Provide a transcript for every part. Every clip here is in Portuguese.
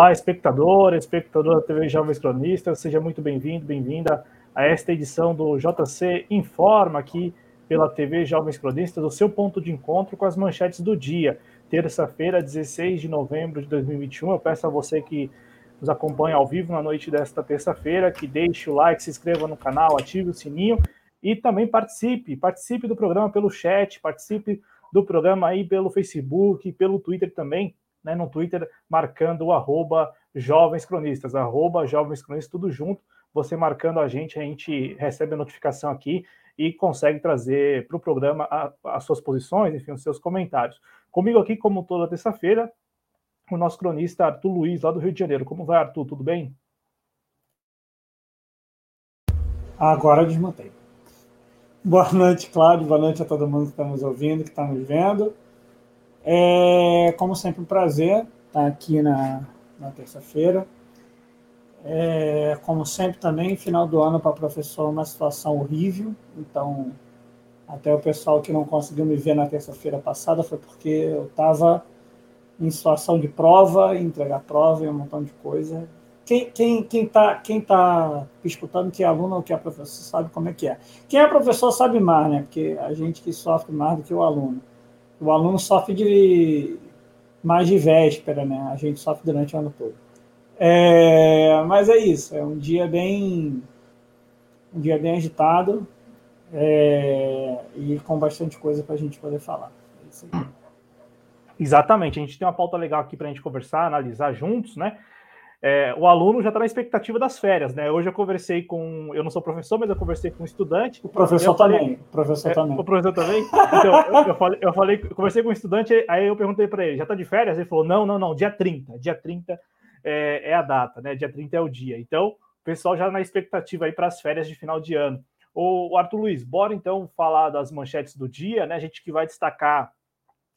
Olá, espectador, espectador da TV Jovens Cronistas, seja muito bem-vindo, bem-vinda a esta edição do JC Informa aqui pela TV Jovens Cronistas, o seu ponto de encontro com as manchetes do dia. Terça-feira, 16 de novembro de 2021. Eu peço a você que nos acompanha ao vivo na noite desta terça-feira, que deixe o like, se inscreva no canal, ative o sininho e também participe, participe do programa pelo chat, participe do programa aí pelo Facebook, pelo Twitter também né, no Twitter, marcando o arroba Jovens Cronistas, arroba Jovens Cronistas, tudo junto. Você marcando a gente, a gente recebe a notificação aqui e consegue trazer para o programa as suas posições, enfim, os seus comentários. Comigo aqui, como toda terça-feira, o nosso cronista Arthur Luiz, lá do Rio de Janeiro. Como vai, Arthur? Tudo bem? Agora desmontei. Boa noite, Cláudio. Boa noite a todo mundo que está nos ouvindo, que está nos vendo. É, como sempre, um prazer estar aqui na, na terça-feira. É, como sempre, também, final do ano para professor é uma situação horrível. Então, até o pessoal que não conseguiu me ver na terça-feira passada foi porque eu estava em situação de prova, entregar prova e um montão de coisa. Quem quem quem está quem tá escutando que é aluno ou que é professor sabe como é que é. Quem é professor sabe mais, né? Porque a gente que sofre mais do que o aluno o aluno sofre de mais de véspera, né? A gente sofre durante o ano todo. É, mas é isso, é um dia bem um dia bem agitado é, e com bastante coisa para a gente poder falar. É Exatamente, a gente tem uma pauta legal aqui para a gente conversar, analisar juntos, né? É, o aluno já está na expectativa das férias, né? Hoje eu conversei com, eu não sou professor, mas eu conversei com um estudante. O professor falei, também. O professor é, também. O professor também. Então, eu, eu, falei, eu falei, conversei com um estudante, aí eu perguntei para ele, já está de férias? Ele falou, não, não, não, dia 30. Dia 30 é, é, a data, né? Dia 30 é o dia. Então, o pessoal já na expectativa aí para as férias de final de ano. O Arthur Luiz, bora então falar das manchetes do dia, né? A gente que vai destacar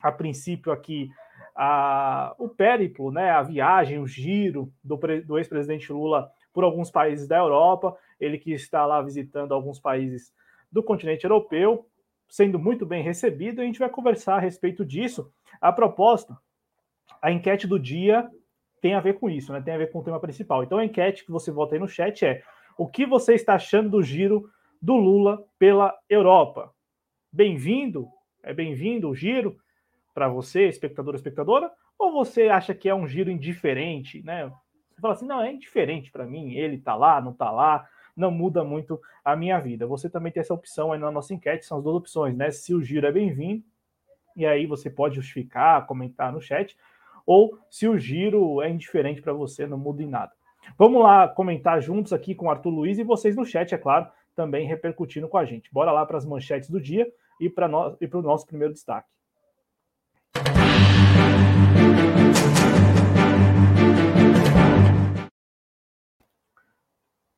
a princípio aqui a, o périplo, né, a viagem, o giro do, do ex-presidente Lula por alguns países da Europa, ele que está lá visitando alguns países do continente europeu, sendo muito bem recebido, a gente vai conversar a respeito disso. A proposta, a enquete do dia tem a ver com isso, né? Tem a ver com o tema principal. Então a enquete que você vota aí no chat é: o que você está achando do giro do Lula pela Europa? Bem-vindo, é bem-vindo o giro para você, espectador, espectadora, ou você acha que é um giro indiferente, né? Você fala assim, não, é indiferente para mim, ele tá lá, não tá lá, não muda muito a minha vida. Você também tem essa opção aí na nossa enquete, são as duas opções, né? Se o giro é bem-vindo, e aí você pode justificar, comentar no chat, ou se o giro é indiferente para você, não muda em nada. Vamos lá comentar juntos aqui com o Arthur Luiz e vocês no chat, é claro, também repercutindo com a gente. Bora lá para as manchetes do dia e para o nosso primeiro destaque.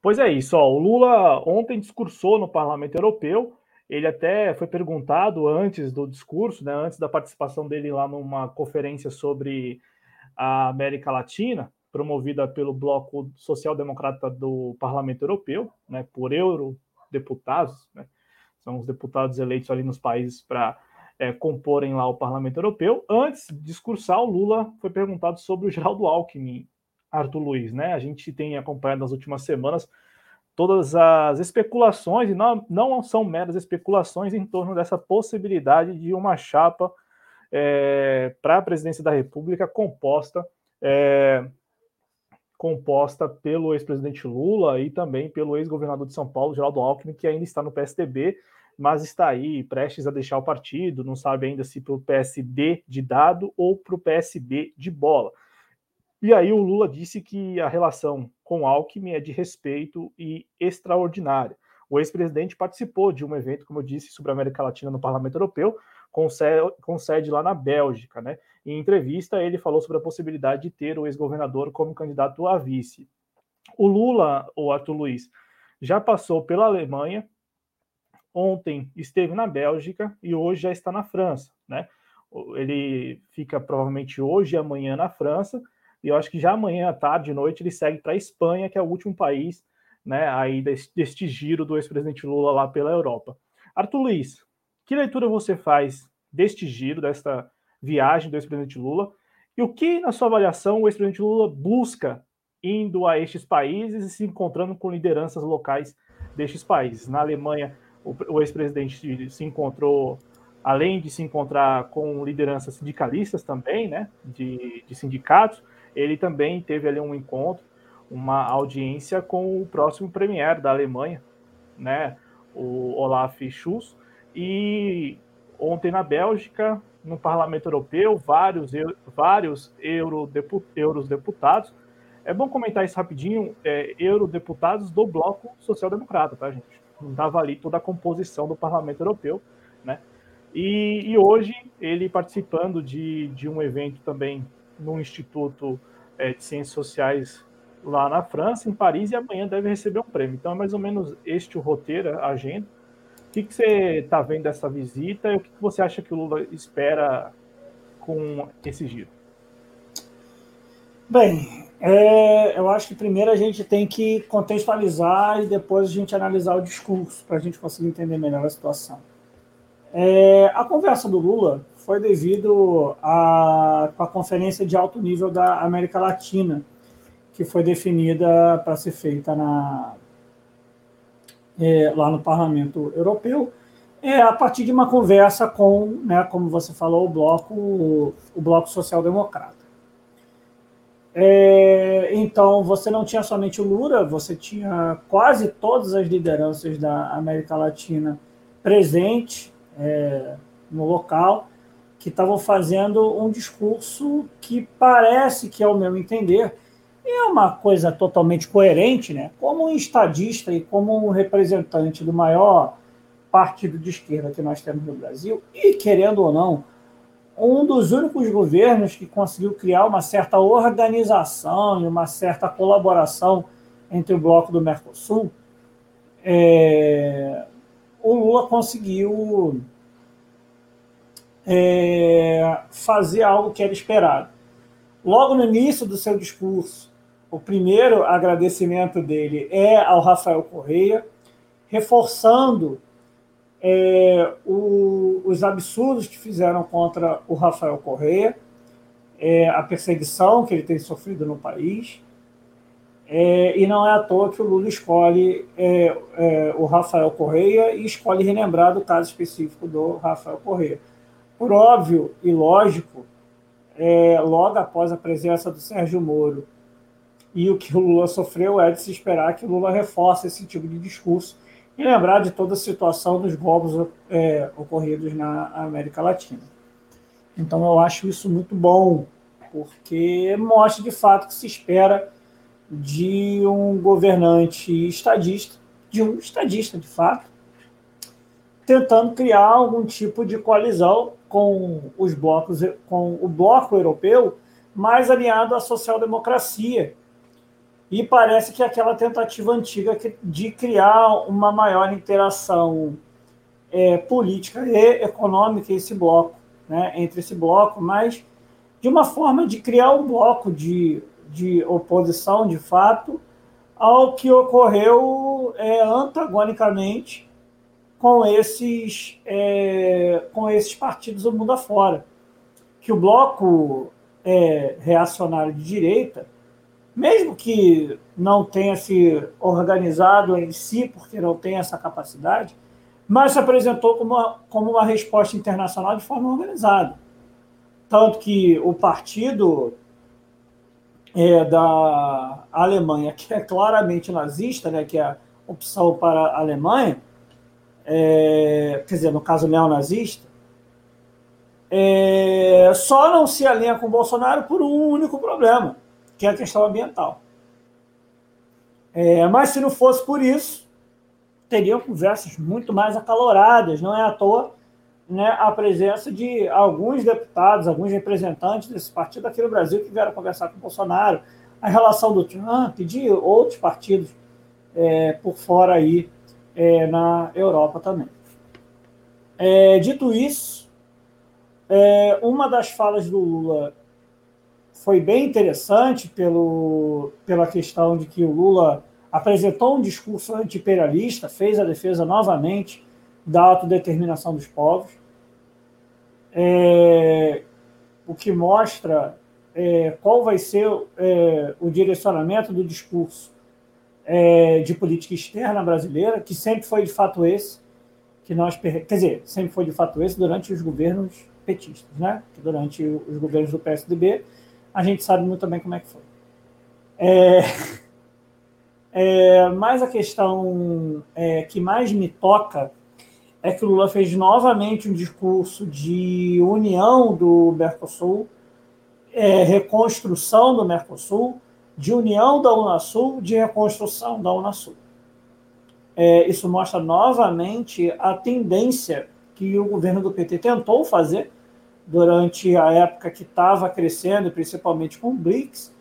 Pois é isso, ó, o Lula ontem discursou no Parlamento Europeu, ele até foi perguntado antes do discurso, né, antes da participação dele lá numa conferência sobre a América Latina, promovida pelo Bloco Social Democrata do Parlamento Europeu, né, por eurodeputados, né, são os deputados eleitos ali nos países para é, comporem lá o Parlamento Europeu. Antes de discursar, o Lula foi perguntado sobre o Geraldo Alckmin, Arthur Luiz, né? A gente tem acompanhado nas últimas semanas todas as especulações, e não, não são meras especulações em torno dessa possibilidade de uma chapa é, para a presidência da República composta é, composta pelo ex-presidente Lula e também pelo ex-governador de São Paulo, Geraldo Alckmin, que ainda está no PSDB, mas está aí prestes a deixar o partido, não sabe ainda se para o PSD de dado ou para o PSB de bola. E aí o Lula disse que a relação com Alckmin é de respeito e extraordinária. O ex-presidente participou de um evento, como eu disse, sobre a América Latina no Parlamento Europeu, com sede, lá na Bélgica. Né? Em entrevista, ele falou sobre a possibilidade de ter o ex-governador como candidato a vice. O Lula, o Arthur Luiz, já passou pela Alemanha, ontem esteve na Bélgica e hoje já está na França. Né? Ele fica provavelmente hoje e amanhã na França e eu acho que já amanhã à tarde, noite, ele segue para a Espanha, que é o último país né, aí deste, deste giro do ex-presidente Lula lá pela Europa. Arthur Luiz, que leitura você faz deste giro, desta viagem do ex-presidente Lula? E o que, na sua avaliação, o ex-presidente Lula busca indo a estes países e se encontrando com lideranças locais destes países? Na Alemanha, o, ex-presidente se encontrou, além de se encontrar com lideranças sindicalistas também, né, de, de sindicatos, ele também teve ali um encontro, uma audiência com o próximo premier da Alemanha, né, o Olaf Scholz, e ontem na Bélgica, no Parlamento Europeu, vários, vários eurodeputados. É bom comentar isso rapidinho, é, eurodeputados do Bloco Social Democrata, tá, gente? Não dava ali toda a composição do Parlamento Europeu, né? E, e hoje ele participando de, de um evento também no Instituto é, de Ciências Sociais lá na França, em Paris, e amanhã deve receber um prêmio. Então é mais ou menos este o roteiro, a agenda que, que você está vendo dessa visita e o que, que você acha que o Lula espera com esse giro? Bem, é, eu acho que primeiro a gente tem que contextualizar e depois a gente analisar o discurso para a gente conseguir entender melhor a situação. É, a conversa do Lula foi devido à a, conferência de alto nível da América Latina, que foi definida para ser feita na, é, lá no Parlamento Europeu, é a partir de uma conversa com, né, como você falou, o bloco, o bloco social democrata. É, então, você não tinha somente o Lula, você tinha quase todas as lideranças da América Latina presentes é, no local, que estavam fazendo um discurso que parece que, ao meu entender, é uma coisa totalmente coerente, né? Como um estadista e como um representante do maior partido de esquerda que nós temos no Brasil, e querendo ou não, um dos únicos governos que conseguiu criar uma certa organização e uma certa colaboração entre o bloco do Mercosul, é, o Lula conseguiu é, fazer algo que era esperado. Logo no início do seu discurso, o primeiro agradecimento dele é ao Rafael Correia, reforçando é, o, os absurdos que fizeram contra o Rafael Correia, é, a perseguição que ele tem sofrido no país. É, e não é à toa que o Lula escolhe é, é, o Rafael Correia e escolhe relembrar do caso específico do Rafael Correia. Por óbvio e lógico, é, logo após a presença do Sérgio Moro e o que o Lula sofreu é de se esperar que o Lula reforce esse tipo de discurso e lembrar de toda a situação dos golpes é, ocorridos na América Latina. Então eu acho isso muito bom, porque mostra de fato que se espera de um governante estadista, de um estadista de fato, tentando criar algum tipo de coalizão com os blocos, com o bloco europeu mais alinhado à social-democracia, e parece que aquela tentativa antiga de criar uma maior interação é, política e econômica esse bloco, né, entre esse bloco, mas de uma forma de criar um bloco de, de oposição, de fato, ao que ocorreu é, antagonicamente com esses, é, com esses partidos do mundo afora. Que o bloco é, reacionário de direita mesmo que não tenha se organizado em si, porque não tem essa capacidade, mas se apresentou como uma, como uma resposta internacional de forma organizada. Tanto que o partido é, da Alemanha, que é claramente nazista, né, que é a opção para a Alemanha, é, quer dizer, no caso neonazista, é, só não se alinha com o Bolsonaro por um único problema que é a questão ambiental. É, mas se não fosse por isso, teriam conversas muito mais acaloradas, não é à toa né, a presença de alguns deputados, alguns representantes desse partido aqui no Brasil que vieram conversar com o Bolsonaro, a relação do Trump de outros partidos é, por fora aí é, na Europa também. É, dito isso, é, uma das falas do Lula foi bem interessante pelo, pela questão de que o Lula apresentou um discurso anti-imperialista, fez a defesa novamente da autodeterminação dos povos, é, o que mostra é, qual vai ser é, o direcionamento do discurso é, de política externa brasileira, que sempre foi de fato esse, que nós, quer dizer, sempre foi de fato esse durante os governos petistas, né? Durante os governos do PSDB, a gente sabe muito bem como é que foi. É, é, mas a questão é, que mais me toca é que o Lula fez novamente um discurso de união do Mercosul, é, reconstrução do Mercosul, de união da Unasul, de reconstrução da Unasul. É, isso mostra novamente a tendência que o governo do PT tentou fazer durante a época que estava crescendo, principalmente com o BRICS,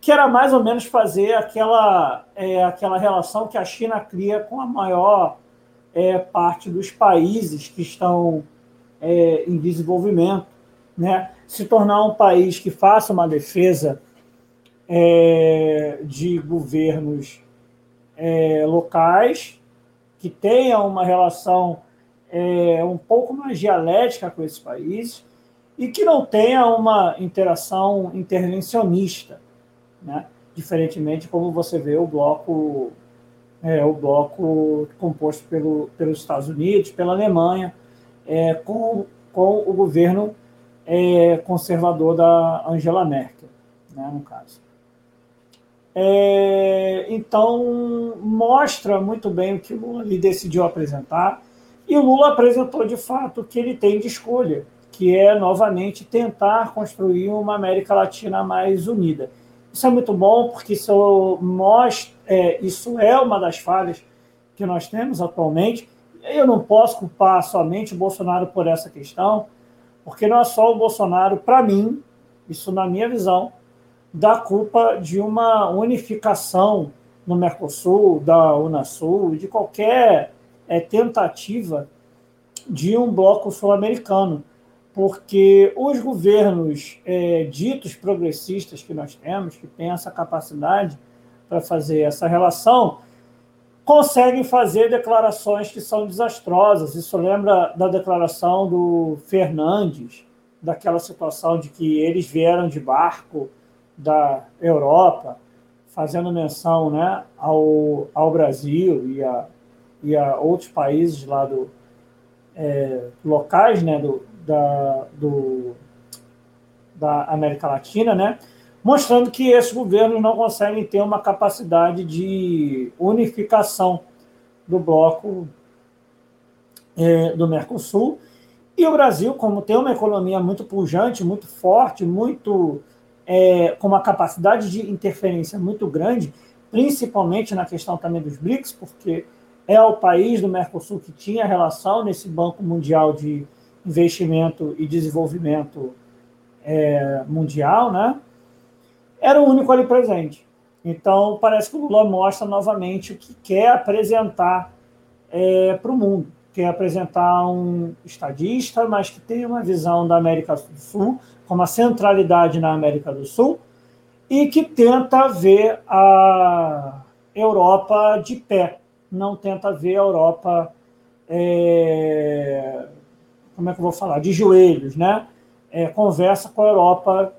que era mais ou menos fazer aquela, é, aquela relação que a China cria com a maior é, parte dos países que estão é, em desenvolvimento, né? se tornar um país que faça uma defesa é, de governos é, locais, que tenha uma relação é, um pouco mais dialética com esses países e que não tenha uma interação intervencionista, né? diferentemente como você vê o bloco é, o bloco composto pelo, pelos Estados Unidos, pela Alemanha, é, com, com o governo é, conservador da Angela Merkel, né, no caso. É, então, mostra muito bem o que o Lula decidiu apresentar, e o Lula apresentou de fato que ele tem de escolha, que é novamente tentar construir uma América Latina mais unida. Isso é muito bom, porque isso, mostra, é, isso é uma das falhas que nós temos atualmente. Eu não posso culpar somente o Bolsonaro por essa questão, porque não é só o Bolsonaro, para mim, isso na minha visão, dá culpa de uma unificação no Mercosul, da Unasul, de qualquer é, tentativa de um bloco sul-americano porque os governos é, ditos progressistas que nós temos, que têm essa capacidade para fazer essa relação, conseguem fazer declarações que são desastrosas. Isso lembra da declaração do Fernandes, daquela situação de que eles vieram de barco da Europa, fazendo menção né, ao, ao Brasil e a, e a outros países lá do, é, locais né, do, da, do, da América Latina, né? mostrando que esses governos não conseguem ter uma capacidade de unificação do bloco é, do Mercosul. E o Brasil, como tem uma economia muito pujante, muito forte, muito é, com uma capacidade de interferência muito grande, principalmente na questão também dos BRICS, porque é o país do Mercosul que tinha relação nesse Banco Mundial de investimento e desenvolvimento é, mundial, né? Era o único ali presente. Então, parece que o Lula mostra novamente o que quer apresentar é, para o mundo. Quer apresentar um estadista, mas que tem uma visão da América do Sul, com uma centralidade na América do Sul, e que tenta ver a Europa de pé, não tenta ver a Europa é, como é que eu vou falar, de joelhos, né? É, conversa com a Europa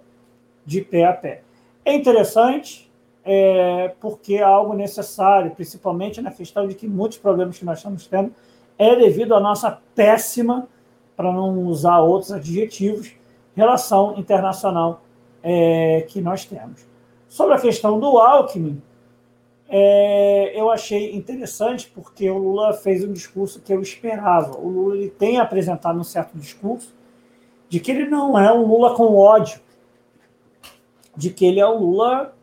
de pé a pé. É interessante é, porque é algo necessário, principalmente na questão de que muitos problemas que nós estamos tendo é devido à nossa péssima, para não usar outros adjetivos, relação internacional é, que nós temos. Sobre a questão do Alckmin, é, eu achei interessante porque o Lula fez um discurso que eu esperava. O Lula ele tem apresentado um certo discurso de que ele não é um Lula com ódio, de que ele é um Lula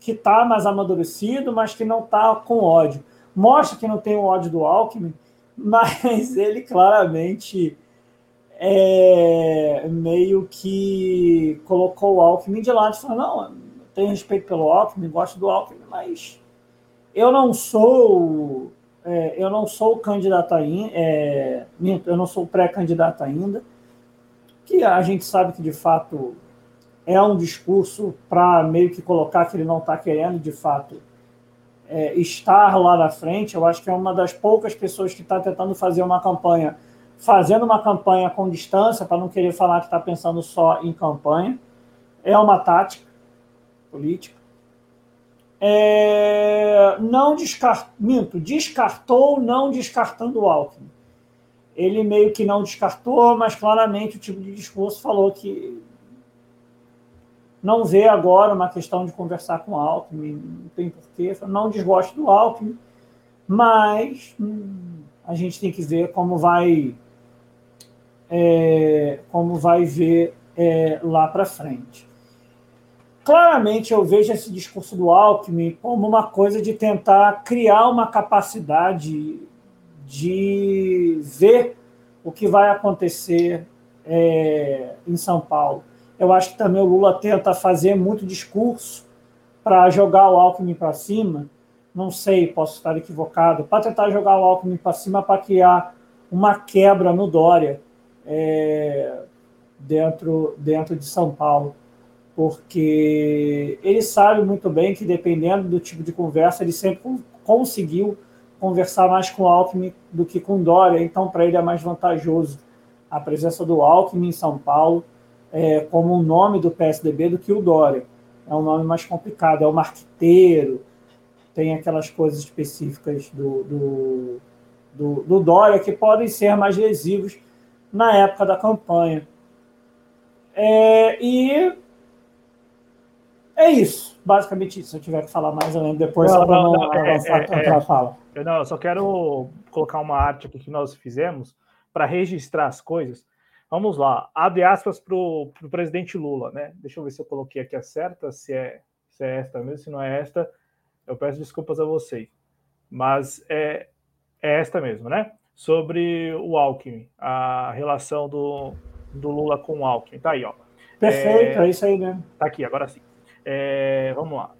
que está mais amadurecido, mas que não está com ódio. Mostra que não tem o ódio do Alckmin, mas ele claramente é, meio que colocou o Alckmin de lado e falou: não, tenho respeito pelo Alckmin, gosto do Alckmin, mas eu não sou é, eu não sou candidato ainda, é, eu não sou pré-candidato ainda, que a gente sabe que de fato é um discurso para meio que colocar que ele não está querendo de fato é, estar lá na frente. Eu acho que é uma das poucas pessoas que está tentando fazer uma campanha, fazendo uma campanha com distância, para não querer falar que está pensando só em campanha. é uma tática política. É, não descart, minto, descartou não descartando o Alckmin. Ele meio que não descartou, mas claramente o tipo de discurso falou que não vê agora uma questão de conversar com o Alckmin, não tem porquê, não desgosto do Alckmin, mas hum, a gente tem que ver como vai é, como vai ver é, lá para frente. Claramente eu vejo esse discurso do Alckmin como uma coisa de tentar criar uma capacidade de ver o que vai acontecer é, em São Paulo. Eu acho que também o Lula tenta fazer muito discurso para jogar o Alckmin para cima. Não sei, posso estar equivocado. Para tentar jogar o Alckmin para cima para criar uma quebra no Dória é, dentro, dentro de São Paulo porque ele sabe muito bem que, dependendo do tipo de conversa, ele sempre conseguiu conversar mais com Alckmin do que com Dória, então para ele é mais vantajoso a presença do Alckmin em São Paulo é, como um nome do PSDB do que o Dória. É um nome mais complicado, é o marqueteiro, tem aquelas coisas específicas do, do, do, do Dória que podem ser mais lesivos na época da campanha. É, e é isso, basicamente isso. Se eu tiver que falar mais, eu lembro depois, não, só para não, não é, é, é, fala. Eu, não, eu só quero colocar uma arte aqui que nós fizemos para registrar as coisas. Vamos lá, abre aspas para o presidente Lula, né? Deixa eu ver se eu coloquei aqui a certa, se é, se é esta mesmo, se não é esta, eu peço desculpas a vocês. Mas é, é esta mesmo, né? Sobre o Alckmin, a relação do, do Lula com o Alckmin. Tá aí, ó. Perfeito, é, é isso aí mesmo. Tá aqui, agora sim. É, vamos lá.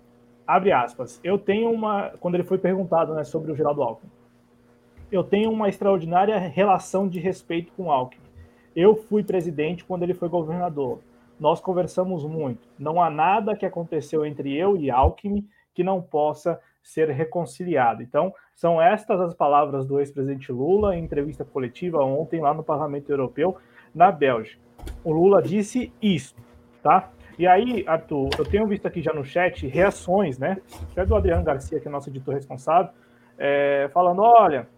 Abre aspas. Eu tenho uma. Quando ele foi perguntado né, sobre o Geraldo Alckmin, eu tenho uma extraordinária relação de respeito com o Alckmin. Eu fui presidente quando ele foi governador. Nós conversamos muito. Não há nada que aconteceu entre eu e Alckmin que não possa ser reconciliado. Então, são estas as palavras do ex-presidente Lula em entrevista coletiva ontem lá no Parlamento Europeu, na Bélgica. O Lula disse isso, tá? E aí, Arthur, eu tenho visto aqui já no chat reações, né? É do Adriano Garcia, que é nosso editor responsável, é, falando: olha,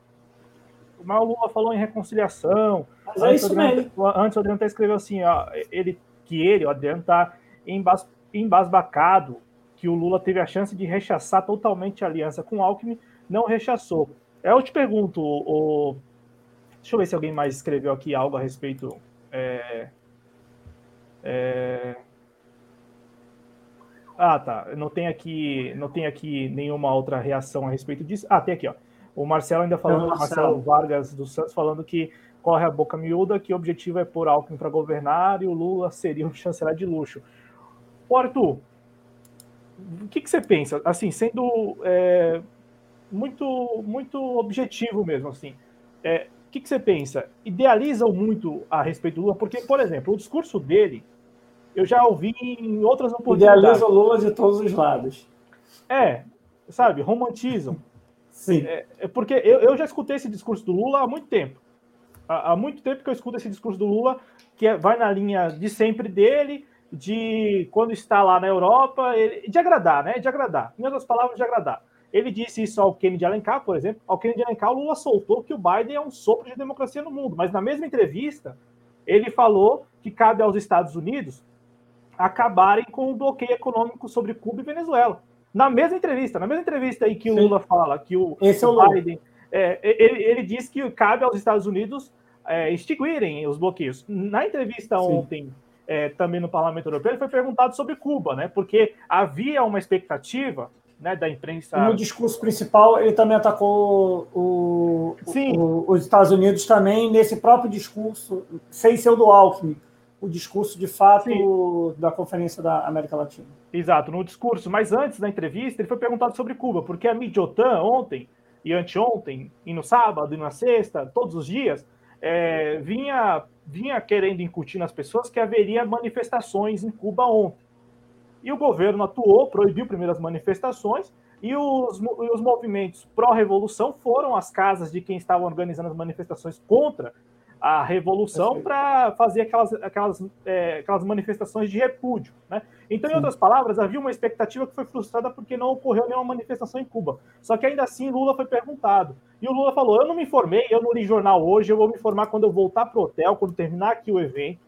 o Lula falou em reconciliação. Mas é isso Adriano, mesmo. Antes o Adriano até escreveu assim: ó, ele, que ele, o Adriano, está embas, embasbacado que o Lula teve a chance de rechaçar totalmente a aliança com o Alckmin, não rechaçou. Eu te pergunto, o, deixa eu ver se alguém mais escreveu aqui algo a respeito. É, é, ah, tá. Não tem aqui, não tem aqui nenhuma outra reação a respeito disso. Ah, tem aqui, ó. O Marcelo ainda falando, Marcelo. Marcelo Vargas dos Santos falando que corre a boca miúda, que o objetivo é pôr Alckmin para governar e o Lula seria um chanceler de luxo. Ô, Arthur, o que, que você pensa? Assim, sendo é, muito, muito objetivo mesmo, assim. É, o que, que você pensa? Idealizam muito a respeito do Lula? Porque, por exemplo, o discurso dele eu já ouvi em outras oportunidades. Idealiza o Lula de todos os lados. É, sabe, romantizam. Sim. É, é porque eu, eu, já escutei esse discurso do Lula há muito tempo. Há, há muito tempo que eu escuto esse discurso do Lula, que é, vai na linha de sempre dele, de quando está lá na Europa, ele, de agradar, né? De agradar. Em outras palavras, de agradar. Ele disse isso ao Kennedy Alencar, por exemplo. Ao Kennedy Alencar, o Lula soltou que o Biden é um sopro de democracia no mundo. Mas na mesma entrevista, ele falou que cabe aos Estados Unidos acabarem com o bloqueio econômico sobre Cuba e Venezuela. Na mesma entrevista, na mesma entrevista aí que o Sim. Lula fala que o, Esse é o Biden, é, ele, ele diz que cabe aos Estados Unidos é, extinguirem os bloqueios. Na entrevista Sim. ontem, é, também no Parlamento Europeu, ele foi perguntado sobre Cuba, né? Porque havia uma expectativa né, da imprensa. No discurso principal, ele também atacou o, o, os Estados Unidos também nesse próprio discurso, sem ser o do Alckmin o discurso de fato Sim. da Conferência da América Latina. Exato, no discurso. Mas antes da entrevista, ele foi perguntado sobre Cuba, porque a Midiotan ontem e anteontem, e no sábado e na sexta, todos os dias, é, vinha, vinha querendo incutir nas pessoas que haveria manifestações em Cuba ontem. E o governo atuou, proibiu primeiras manifestações, e os, os movimentos pró-revolução foram às casas de quem estava organizando as manifestações contra a revolução para fazer aquelas, aquelas, é, aquelas manifestações de repúdio. Né? Então, em outras palavras, havia uma expectativa que foi frustrada porque não ocorreu nenhuma manifestação em Cuba. Só que ainda assim, Lula foi perguntado. E o Lula falou: Eu não me informei, eu não li jornal hoje, eu vou me informar quando eu voltar para o hotel, quando terminar aqui o evento.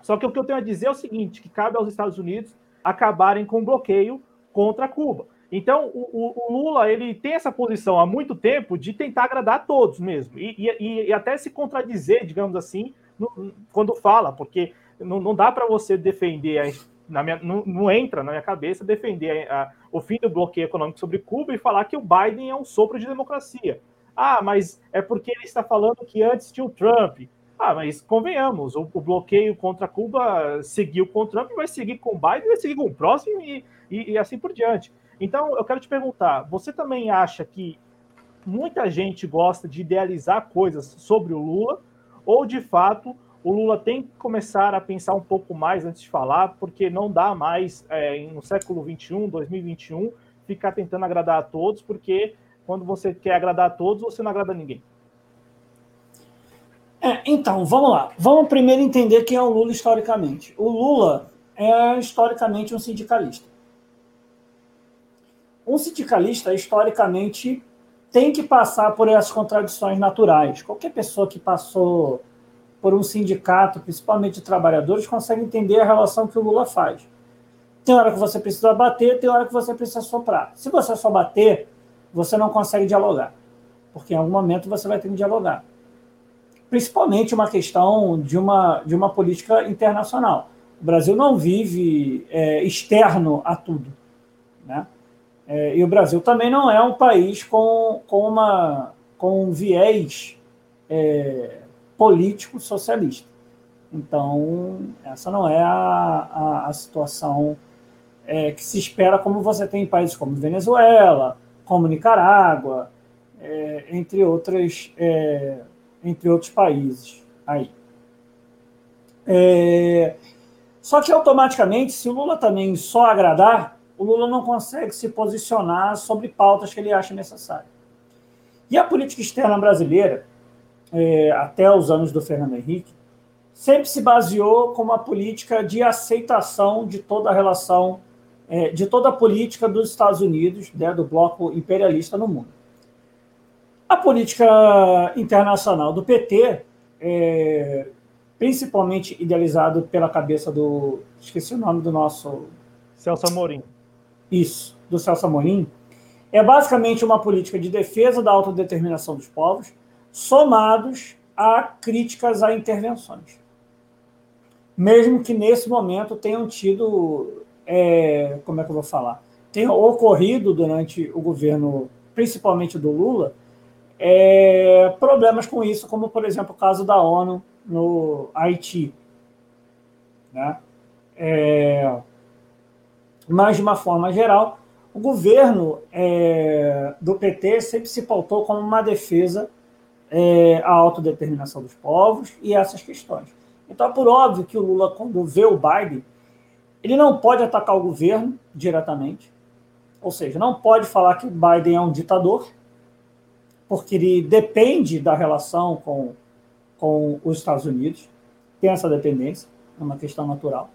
Só que o que eu tenho a dizer é o seguinte: que cabe aos Estados Unidos acabarem com o bloqueio contra Cuba. Então, o, o, Lula ele tem essa posição há muito tempo de tentar agradar a todos mesmo, e, e, e até se contradizer, digamos assim, no, quando fala, porque não, não dá para você defender, a, na minha, não, não, entra na minha cabeça defender a, o fim do bloqueio econômico sobre Cuba e falar que o Biden é um sopro de democracia. Ah, mas é porque ele está falando que antes tinha o Trump. Ah, mas convenhamos, o, o bloqueio contra Cuba seguiu com o Trump, vai seguir com o Biden, vai seguir com o próximo e, e, e assim por diante. Então, eu quero te perguntar: você também acha que muita gente gosta de idealizar coisas sobre o Lula, ou de fato o Lula tem que começar a pensar um pouco mais antes de falar, porque não dá mais, é, no século XXI, 2021, ficar tentando agradar a todos, porque quando você quer agradar a todos, você não agrada a ninguém. É, então, vamos lá. Vamos primeiro entender quem é o Lula historicamente. O Lula é historicamente um sindicalista um sindicalista, historicamente, tem que passar por essas contradições naturais. Qualquer pessoa que passou por um sindicato, principalmente de trabalhadores, consegue entender a relação que o Lula faz. Tem hora que você precisa bater, tem hora que você precisa soprar. Se você só bater, você não consegue dialogar, porque em algum momento você vai ter que dialogar. Principalmente uma questão de uma, de uma política internacional. O Brasil não vive é, externo a tudo. É, e o Brasil também não é um país com, com, uma, com um viés é, político socialista. Então, essa não é a, a, a situação é, que se espera, como você tem em países como Venezuela, como Nicarágua, é, entre, outras, é, entre outros países aí. É, só que automaticamente, se o Lula também só agradar, o Lula não consegue se posicionar sobre pautas que ele acha necessárias. E a política externa brasileira, é, até os anos do Fernando Henrique, sempre se baseou como uma política de aceitação de toda a relação, é, de toda a política dos Estados Unidos, né, do bloco imperialista no mundo. A política internacional do PT, é, principalmente idealizado pela cabeça do. Esqueci o nome do nosso. Celso Amorim isso, do Celso Amorim, é basicamente uma política de defesa da autodeterminação dos povos, somados a críticas a intervenções. Mesmo que nesse momento tenham tido, é, como é que eu vou falar, tenha ocorrido durante o governo, principalmente do Lula, é, problemas com isso, como por exemplo o caso da ONU no Haiti. Né? É, mas, de uma forma geral, o governo é, do PT sempre se pautou como uma defesa é, à autodeterminação dos povos e essas questões. Então, é por óbvio que o Lula, quando vê o Biden, ele não pode atacar o governo diretamente, ou seja, não pode falar que o Biden é um ditador, porque ele depende da relação com, com os Estados Unidos, tem essa dependência, é uma questão natural.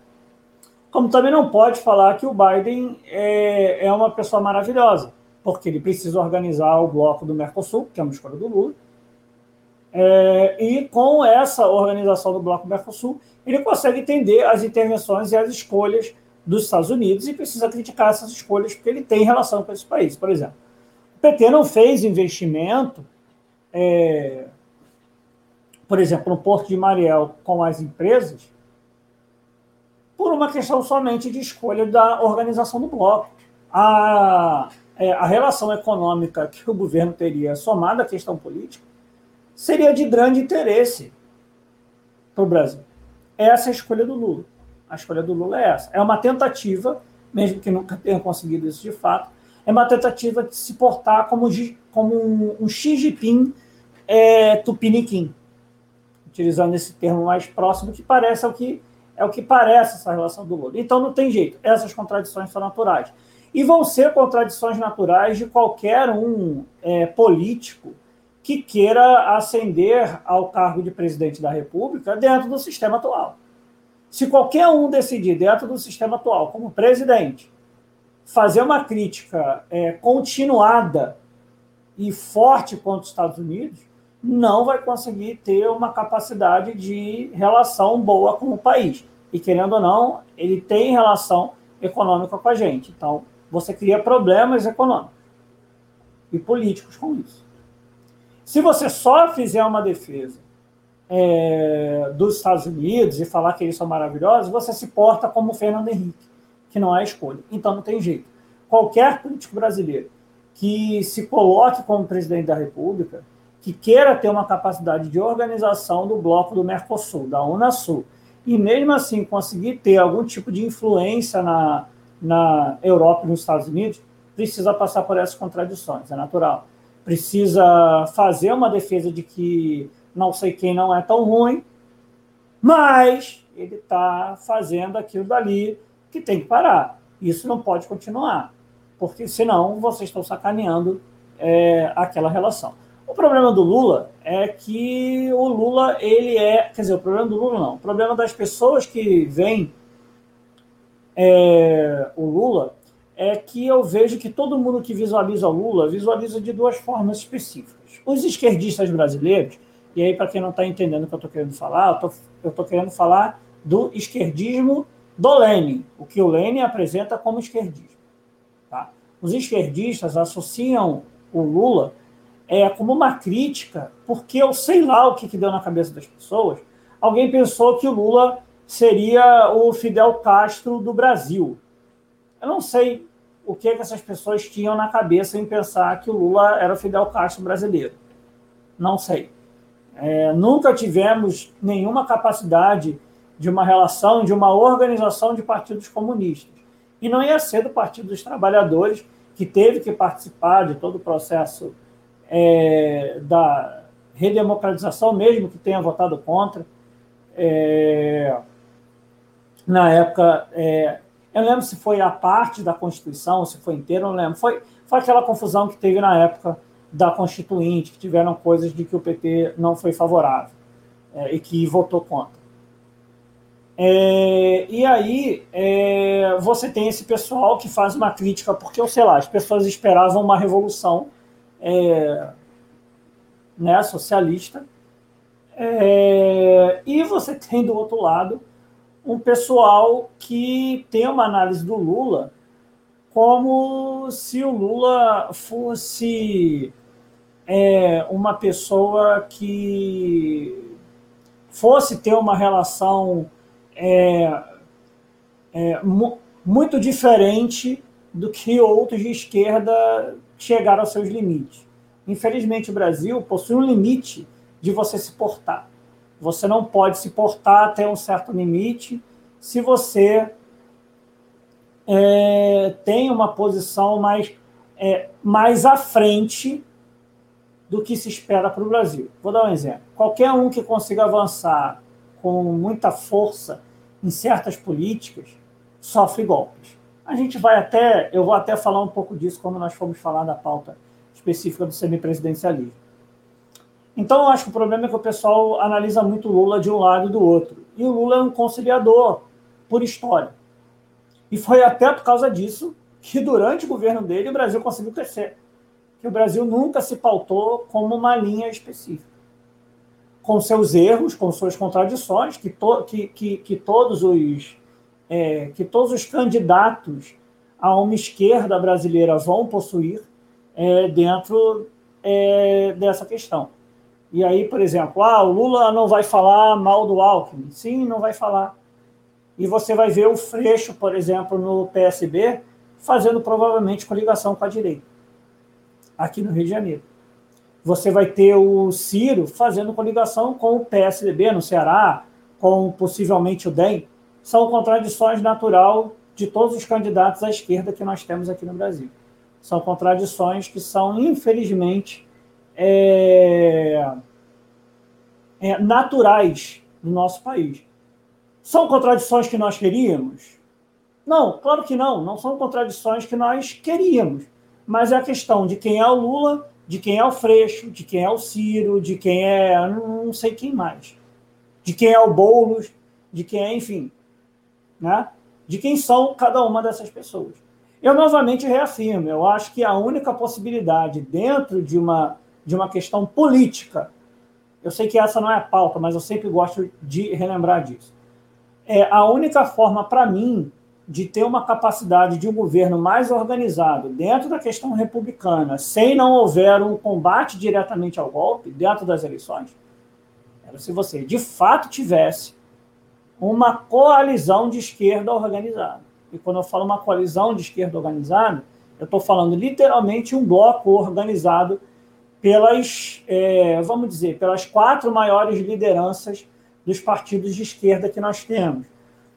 Como também não pode falar que o Biden é, é uma pessoa maravilhosa, porque ele precisa organizar o bloco do Mercosul, que é uma escolha do Lula, é, e com essa organização do bloco Mercosul, ele consegue entender as intervenções e as escolhas dos Estados Unidos e precisa criticar essas escolhas porque ele tem relação com esse país. Por exemplo, o PT não fez investimento, é, por exemplo, no Porto de Mariel com as empresas, por uma questão somente de escolha da organização do bloco. A, é, a relação econômica que o governo teria somada à questão política seria de grande interesse para o Brasil. Essa é a escolha do Lula. A escolha do Lula é essa. É uma tentativa, mesmo que nunca tenha conseguido isso de fato, é uma tentativa de se portar como, como um, um Xi Jinping é, tupiniquim, utilizando esse termo mais próximo, que parece ao que é o que parece essa relação do Lula. Então não tem jeito, essas contradições são naturais. E vão ser contradições naturais de qualquer um é, político que queira ascender ao cargo de presidente da República dentro do sistema atual. Se qualquer um decidir, dentro do sistema atual, como presidente, fazer uma crítica é, continuada e forte contra os Estados Unidos, não vai conseguir ter uma capacidade de relação boa com o país. E, querendo ou não, ele tem relação econômica com a gente. Então, você cria problemas econômicos e políticos com isso. Se você só fizer uma defesa é, dos Estados Unidos e falar que eles são maravilhosos, você se porta como o Fernando Henrique, que não é escolha. Então não tem jeito. Qualquer político brasileiro que se coloque como presidente da República, que queira ter uma capacidade de organização do bloco do Mercosul, da Unasul, e mesmo assim conseguir ter algum tipo de influência na, na Europa e nos Estados Unidos, precisa passar por essas contradições, é natural precisa fazer uma defesa de que não sei quem não é tão ruim, mas ele está fazendo aquilo dali que tem que parar. Isso não pode continuar, porque senão vocês estão sacaneando é, aquela relação. O problema do Lula é que o Lula, ele é. Quer dizer, o problema do Lula não. O problema das pessoas que veem é, o Lula é que eu vejo que todo mundo que visualiza Lula visualiza de duas formas específicas. Os esquerdistas brasileiros, e aí, para quem não está entendendo o que eu estou querendo falar, eu estou querendo falar do esquerdismo do Lenin, o que o Lenin apresenta como esquerdismo. Tá? Os esquerdistas associam o Lula é, como uma crítica, porque eu sei lá o que, que deu na cabeça das pessoas. Alguém pensou que o Lula seria o Fidel Castro do Brasil. Eu não sei o que, que essas pessoas tinham na cabeça em pensar que o Lula era o Fidel Castro brasileiro. Não sei. É, nunca tivemos nenhuma capacidade de uma relação, de uma organização de partidos comunistas. E não ia ser do Partido dos Trabalhadores, que teve que participar de todo o processo é, da redemocratização, mesmo que tenha votado contra. É, na época, é, eu lembro se foi a parte da Constituição, se foi inteira, não lembro. Foi, foi aquela confusão que teve na época da Constituinte, que tiveram coisas de que o PT não foi favorável é, e que votou contra. É, e aí é, você tem esse pessoal que faz uma crítica, porque, sei lá, as pessoas esperavam uma revolução é, né, socialista. É, e você tem do outro lado um pessoal que tem uma análise do Lula como se o Lula fosse é, uma pessoa que fosse ter uma relação é, é, mu muito diferente do que outros de esquerda chegaram aos seus limites. Infelizmente, o Brasil possui um limite de você se portar. Você não pode se portar até um certo limite se você é, tem uma posição mais, é, mais à frente do que se espera para o Brasil. Vou dar um exemplo. Qualquer um que consiga avançar com muita força em certas políticas sofre golpes. A gente vai até, eu vou até falar um pouco disso quando nós formos falar da pauta específica do semipresidencialismo. Então, eu acho que o problema é que o pessoal analisa muito Lula de um lado e do outro. E o Lula é um conciliador, por história. E foi até por causa disso que, durante o governo dele, o Brasil conseguiu crescer. Que o Brasil nunca se pautou como uma linha específica. Com seus erros, com suas contradições, que, to, que, que, que todos os é, que todos os candidatos a uma esquerda brasileira vão possuir é, dentro é, dessa questão. E aí, por exemplo, ah, o Lula não vai falar mal do Alckmin. Sim, não vai falar. E você vai ver o Freixo, por exemplo, no PSB, fazendo provavelmente coligação com a direita, aqui no Rio de Janeiro. Você vai ter o Ciro fazendo coligação com o PSDB no Ceará, com possivelmente o DEM. São contradições natural de todos os candidatos à esquerda que nós temos aqui no Brasil. São contradições que são, infelizmente, é, é, naturais do nosso país. São contradições que nós queríamos? Não, claro que não. Não são contradições que nós queríamos. Mas é a questão de quem é o Lula de quem é o Freixo, de quem é o Ciro, de quem é não sei quem mais, de quem é o Boulos, de quem é, enfim, né? de quem são cada uma dessas pessoas. Eu novamente reafirmo, eu acho que a única possibilidade dentro de uma, de uma questão política, eu sei que essa não é a pauta, mas eu sempre gosto de relembrar disso. É a única forma para mim de ter uma capacidade de um governo mais organizado dentro da questão republicana, sem não houver um combate diretamente ao golpe dentro das eleições, era se você de fato tivesse uma coalizão de esquerda organizada. E quando eu falo uma coalizão de esquerda organizada, eu estou falando literalmente um bloco organizado pelas, é, vamos dizer, pelas quatro maiores lideranças dos partidos de esquerda que nós temos.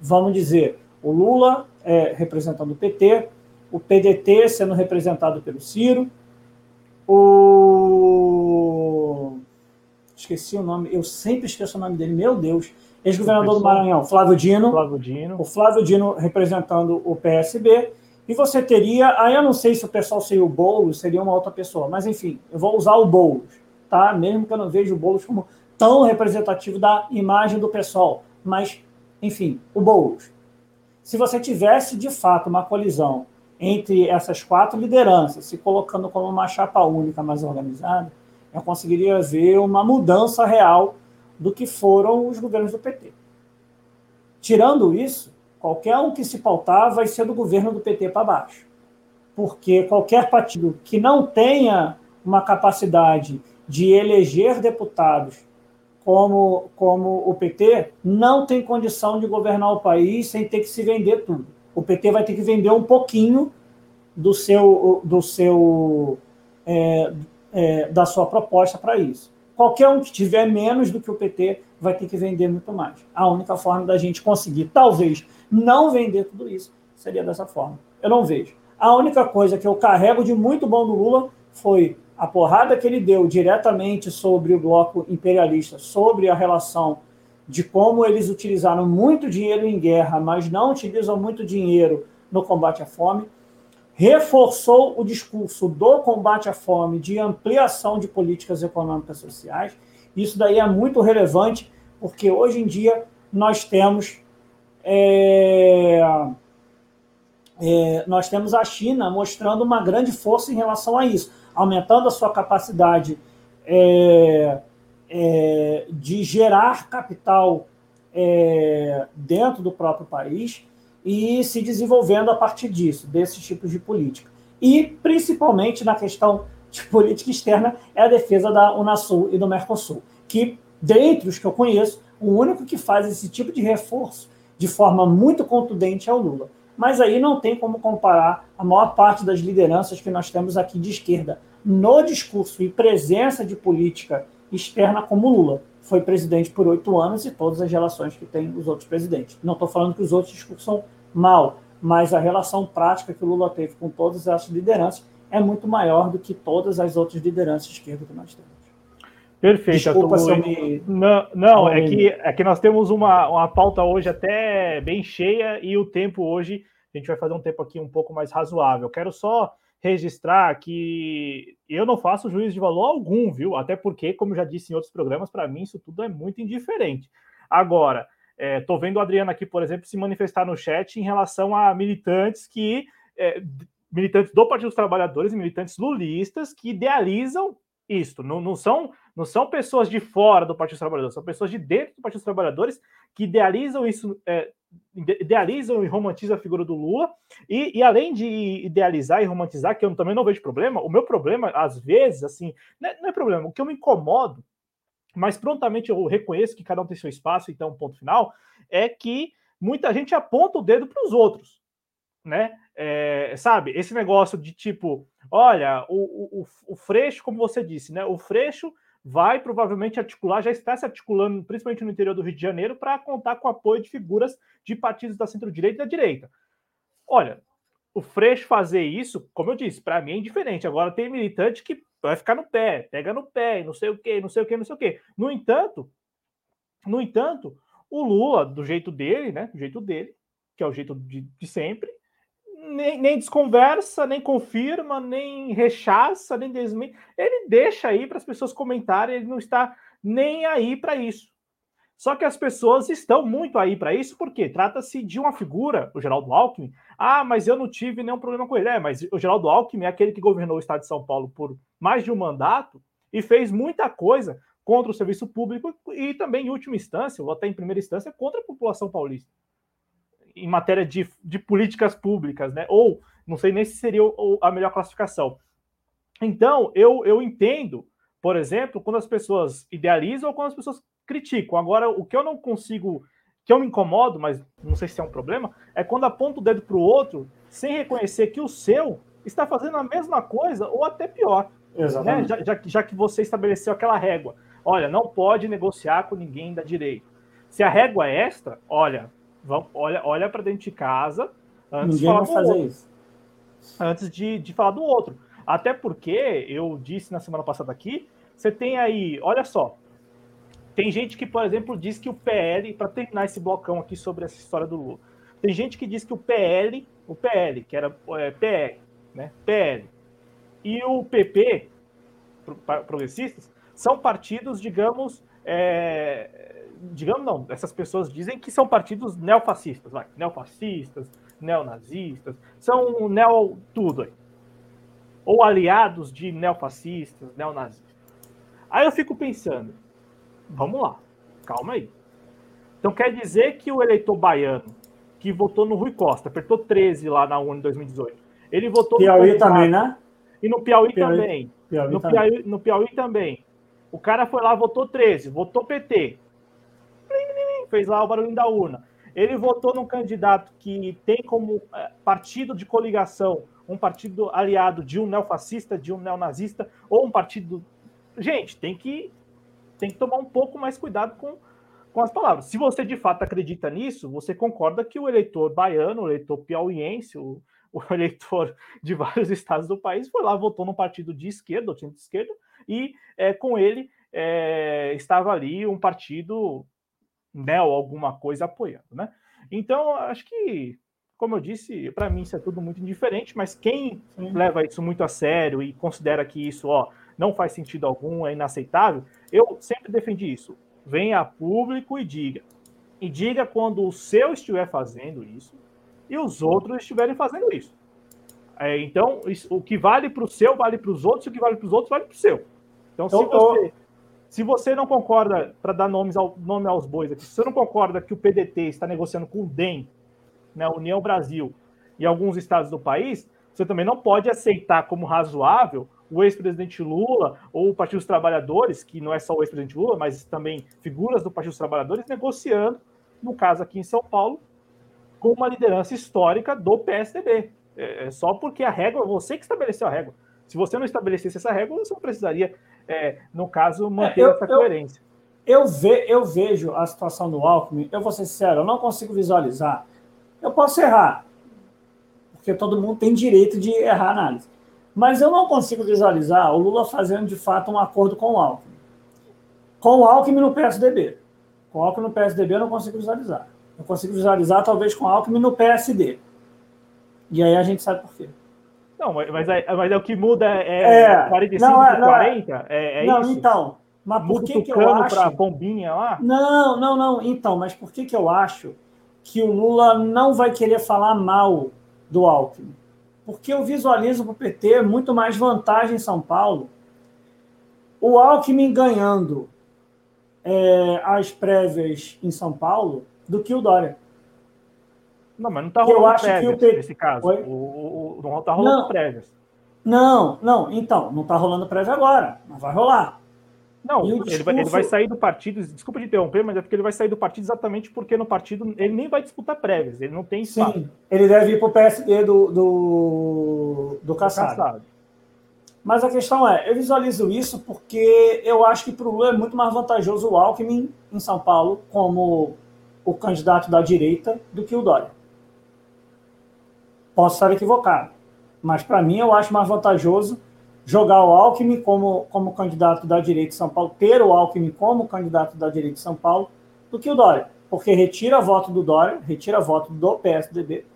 Vamos dizer, o Lula é, representando o PT, o PDT sendo representado pelo Ciro, o. Esqueci o nome, eu sempre esqueço o nome dele, meu Deus. Ex-governador do Maranhão, Flávio Dino. Flávio Dino. O Flávio Dino representando o PSB. E você teria, aí eu não sei se o pessoal seria o Boulos, seria uma outra pessoa, mas enfim, eu vou usar o Boulos, tá? Mesmo que eu não veja o Boulos como tão representativo da imagem do pessoal, mas enfim, o Boulos se você tivesse de fato uma colisão entre essas quatro lideranças, se colocando como uma chapa única mais organizada, eu conseguiria ver uma mudança real do que foram os governos do PT. Tirando isso, qualquer um que se pautar vai ser do governo do PT para baixo. Porque qualquer partido que não tenha uma capacidade de eleger deputados como, como o PT, não tem condição de governar o país sem ter que se vender tudo. O PT vai ter que vender um pouquinho do seu, do seu é, é, da sua proposta para isso. Qualquer um que tiver menos do que o PT vai ter que vender muito mais. A única forma da gente conseguir, talvez, não vender tudo isso seria dessa forma. Eu não vejo. A única coisa que eu carrego de muito bom do Lula foi a porrada que ele deu diretamente sobre o bloco imperialista, sobre a relação de como eles utilizaram muito dinheiro em guerra, mas não utilizam muito dinheiro no combate à fome, reforçou o discurso do combate à fome, de ampliação de políticas econômicas sociais. Isso daí é muito relevante, porque hoje em dia nós temos é, é, nós temos a China mostrando uma grande força em relação a isso aumentando a sua capacidade é, é, de gerar capital é, dentro do próprio país e se desenvolvendo a partir disso, desses tipos de política. E, principalmente na questão de política externa, é a defesa da Unasul e do Mercosul, que, dentre os que eu conheço, o único que faz esse tipo de reforço de forma muito contundente é o Lula mas aí não tem como comparar a maior parte das lideranças que nós temos aqui de esquerda no discurso e presença de política externa como Lula. Foi presidente por oito anos e todas as relações que tem os outros presidentes. Não estou falando que os outros discursos são mal, mas a relação prática que o Lula teve com todas essas lideranças é muito maior do que todas as outras lideranças de esquerda que nós temos. Perfeito. Desculpa se eu me... Não, não é, que, é que nós temos uma, uma pauta hoje até bem cheia e o tempo hoje, a gente vai fazer um tempo aqui um pouco mais razoável. Quero só registrar que eu não faço juízo de valor algum, viu? Até porque, como já disse em outros programas, para mim isso tudo é muito indiferente. Agora, estou é, vendo o Adriano aqui, por exemplo, se manifestar no chat em relação a militantes que. É, militantes do Partido dos Trabalhadores e militantes lulistas que idealizam isto. Não, não, são, não são pessoas de fora do Partido dos Trabalhadores, são pessoas de dentro do Partido dos Trabalhadores que idealizam isso, é, idealizam e romantizam a figura do Lula. E, e, além de idealizar e romantizar, que eu também não vejo problema, o meu problema, às vezes, assim, não é, não é problema, o que eu me incomodo, mas prontamente eu reconheço que cada um tem seu espaço, então, ponto final, é que muita gente aponta o dedo para os outros né? É, sabe, esse negócio de tipo, olha, o, o, o Freixo, como você disse, né? O Freixo vai provavelmente articular, já está se articulando, principalmente no interior do Rio de Janeiro, para contar com o apoio de figuras de partidos da centro-direita e da direita. Olha, o Freixo fazer isso, como eu disse, para mim é indiferente. Agora tem militante que vai ficar no pé, pega no pé, não sei o que, não sei o que, não sei o que. No entanto, no entanto, o Lula, do jeito dele, né? Do jeito dele, que é o jeito de, de sempre, nem, nem desconversa, nem confirma, nem rechaça, nem desmente. Ele deixa aí para as pessoas comentarem, ele não está nem aí para isso. Só que as pessoas estão muito aí para isso, porque trata-se de uma figura, o Geraldo Alckmin. Ah, mas eu não tive nenhum problema com ele. É, mas o Geraldo Alckmin é aquele que governou o estado de São Paulo por mais de um mandato e fez muita coisa contra o serviço público e também, em última instância, ou até em primeira instância, contra a população paulista. Em matéria de, de políticas públicas, né? Ou, não sei nem se seria a melhor classificação. Então, eu, eu entendo, por exemplo, quando as pessoas idealizam ou quando as pessoas criticam. Agora, o que eu não consigo, que eu me incomodo, mas não sei se é um problema, é quando aponta o dedo para o outro sem reconhecer que o seu está fazendo a mesma coisa ou até pior. Né? Exatamente. Né? Já, já, já que você estabeleceu aquela régua. Olha, não pode negociar com ninguém da direita. Se a régua é extra, olha, vamos, olha, olha para dentro de casa antes ninguém de falar do outro. Isso. Antes de, de falar do outro. Até porque eu disse na semana passada aqui, você tem aí, olha só, tem gente que, por exemplo, diz que o PL, para terminar esse blocão aqui sobre essa história do Lula, tem gente que diz que o PL, o PL, que era é, PR, né? PL, e o PP, progressistas, são partidos, digamos, é, digamos não, essas pessoas dizem que são partidos neofascistas, vai, neofascistas, neonazistas, são neo tudo aí. Ou aliados de neofascistas, neonazistas. Aí eu fico pensando, Vamos lá, calma aí. Então quer dizer que o eleitor baiano que votou no Rui Costa, apertou 13 lá na UNE em 2018, ele votou Piauí no também, né? E no Piauí, Piauí também. Piauí no, também. Piauí, no Piauí também. O cara foi lá, votou 13, votou PT. Fez lá o barulho da urna. Ele votou num candidato que tem como é, partido de coligação um partido aliado de um neofascista, de um neonazista, ou um partido. Gente, tem que tem que tomar um pouco mais cuidado com, com as palavras. Se você de fato acredita nisso, você concorda que o eleitor baiano, o eleitor piauiense, o, o eleitor de vários estados do país foi lá, votou num partido de esquerda, ou time de esquerda, e é, com ele é, estava ali um partido neo, alguma coisa apoiando, né? Então, acho que, como eu disse, para mim isso é tudo muito indiferente, mas quem Sim. leva isso muito a sério e considera que isso, ó, não faz sentido algum, é inaceitável, eu sempre defendi isso. Venha a público e diga. E diga quando o seu estiver fazendo isso e os outros estiverem fazendo isso. É, então, isso, o que vale para o seu vale para os outros, e o que vale para os outros vale para o seu. Então, se você, se você não concorda, para dar nomes ao, nome aos bois aqui, se você não concorda que o PDT está negociando com o DEM, né, União Brasil, e alguns estados do país, você também não pode aceitar como razoável o ex-presidente Lula ou o Partido dos Trabalhadores, que não é só o ex-presidente Lula, mas também figuras do Partido dos Trabalhadores, negociando, no caso aqui em São Paulo, com uma liderança histórica do PSDB. É, é só porque a régua, você que estabeleceu a régua. Se você não estabelecesse essa régua, você não precisaria, é, no caso, manter é, eu, essa coerência. Eu, eu, ve, eu vejo a situação do Alckmin, eu vou ser sincero, eu não consigo visualizar. Eu posso errar, porque todo mundo tem direito de errar a análise. Mas eu não consigo visualizar o Lula fazendo de fato um acordo com o Alckmin. Com o Alckmin no PSDB. Com o Alckmin no PSDB eu não consigo visualizar. Eu consigo visualizar talvez com o Alckmin no PSD. E aí a gente sabe por quê. Não, mas, é, mas é o que muda é, é 45 não, é, não, 40? É, é não, isso? então. Mas por que, que eu acho. para bombinha lá? Não, não, não. Então, mas por que, que eu acho que o Lula não vai querer falar mal do Alckmin? Porque eu visualizo para o PT muito mais vantagem em São Paulo. O Alckmin ganhando é, as prévias em São Paulo do que o Dória. Não, mas não está rolando eu acho prévias que o nesse caso. O, o, o, não está rolando não, prévias. Não, não, então, não está rolando prévia agora, mas vai rolar. Não, ele, discurso... vai, ele, vai, sair do partido, desculpa de interromper, mas é porque ele vai sair do partido exatamente porque no partido ele nem vai disputar prévias, ele não tem espaço. Sim, ele deve ir para o PSD do, do, do. Mas a questão é, eu visualizo isso porque eu acho que para o Lula é muito mais vantajoso o Alckmin em São Paulo como o candidato da direita do que o Dória. Posso estar equivocado, mas para mim eu acho mais vantajoso jogar o Alckmin como, como candidato da direita de São Paulo, ter o Alckmin como candidato da direita de São Paulo, do que o Dória. Porque retira voto do Dória, retira voto do PSDB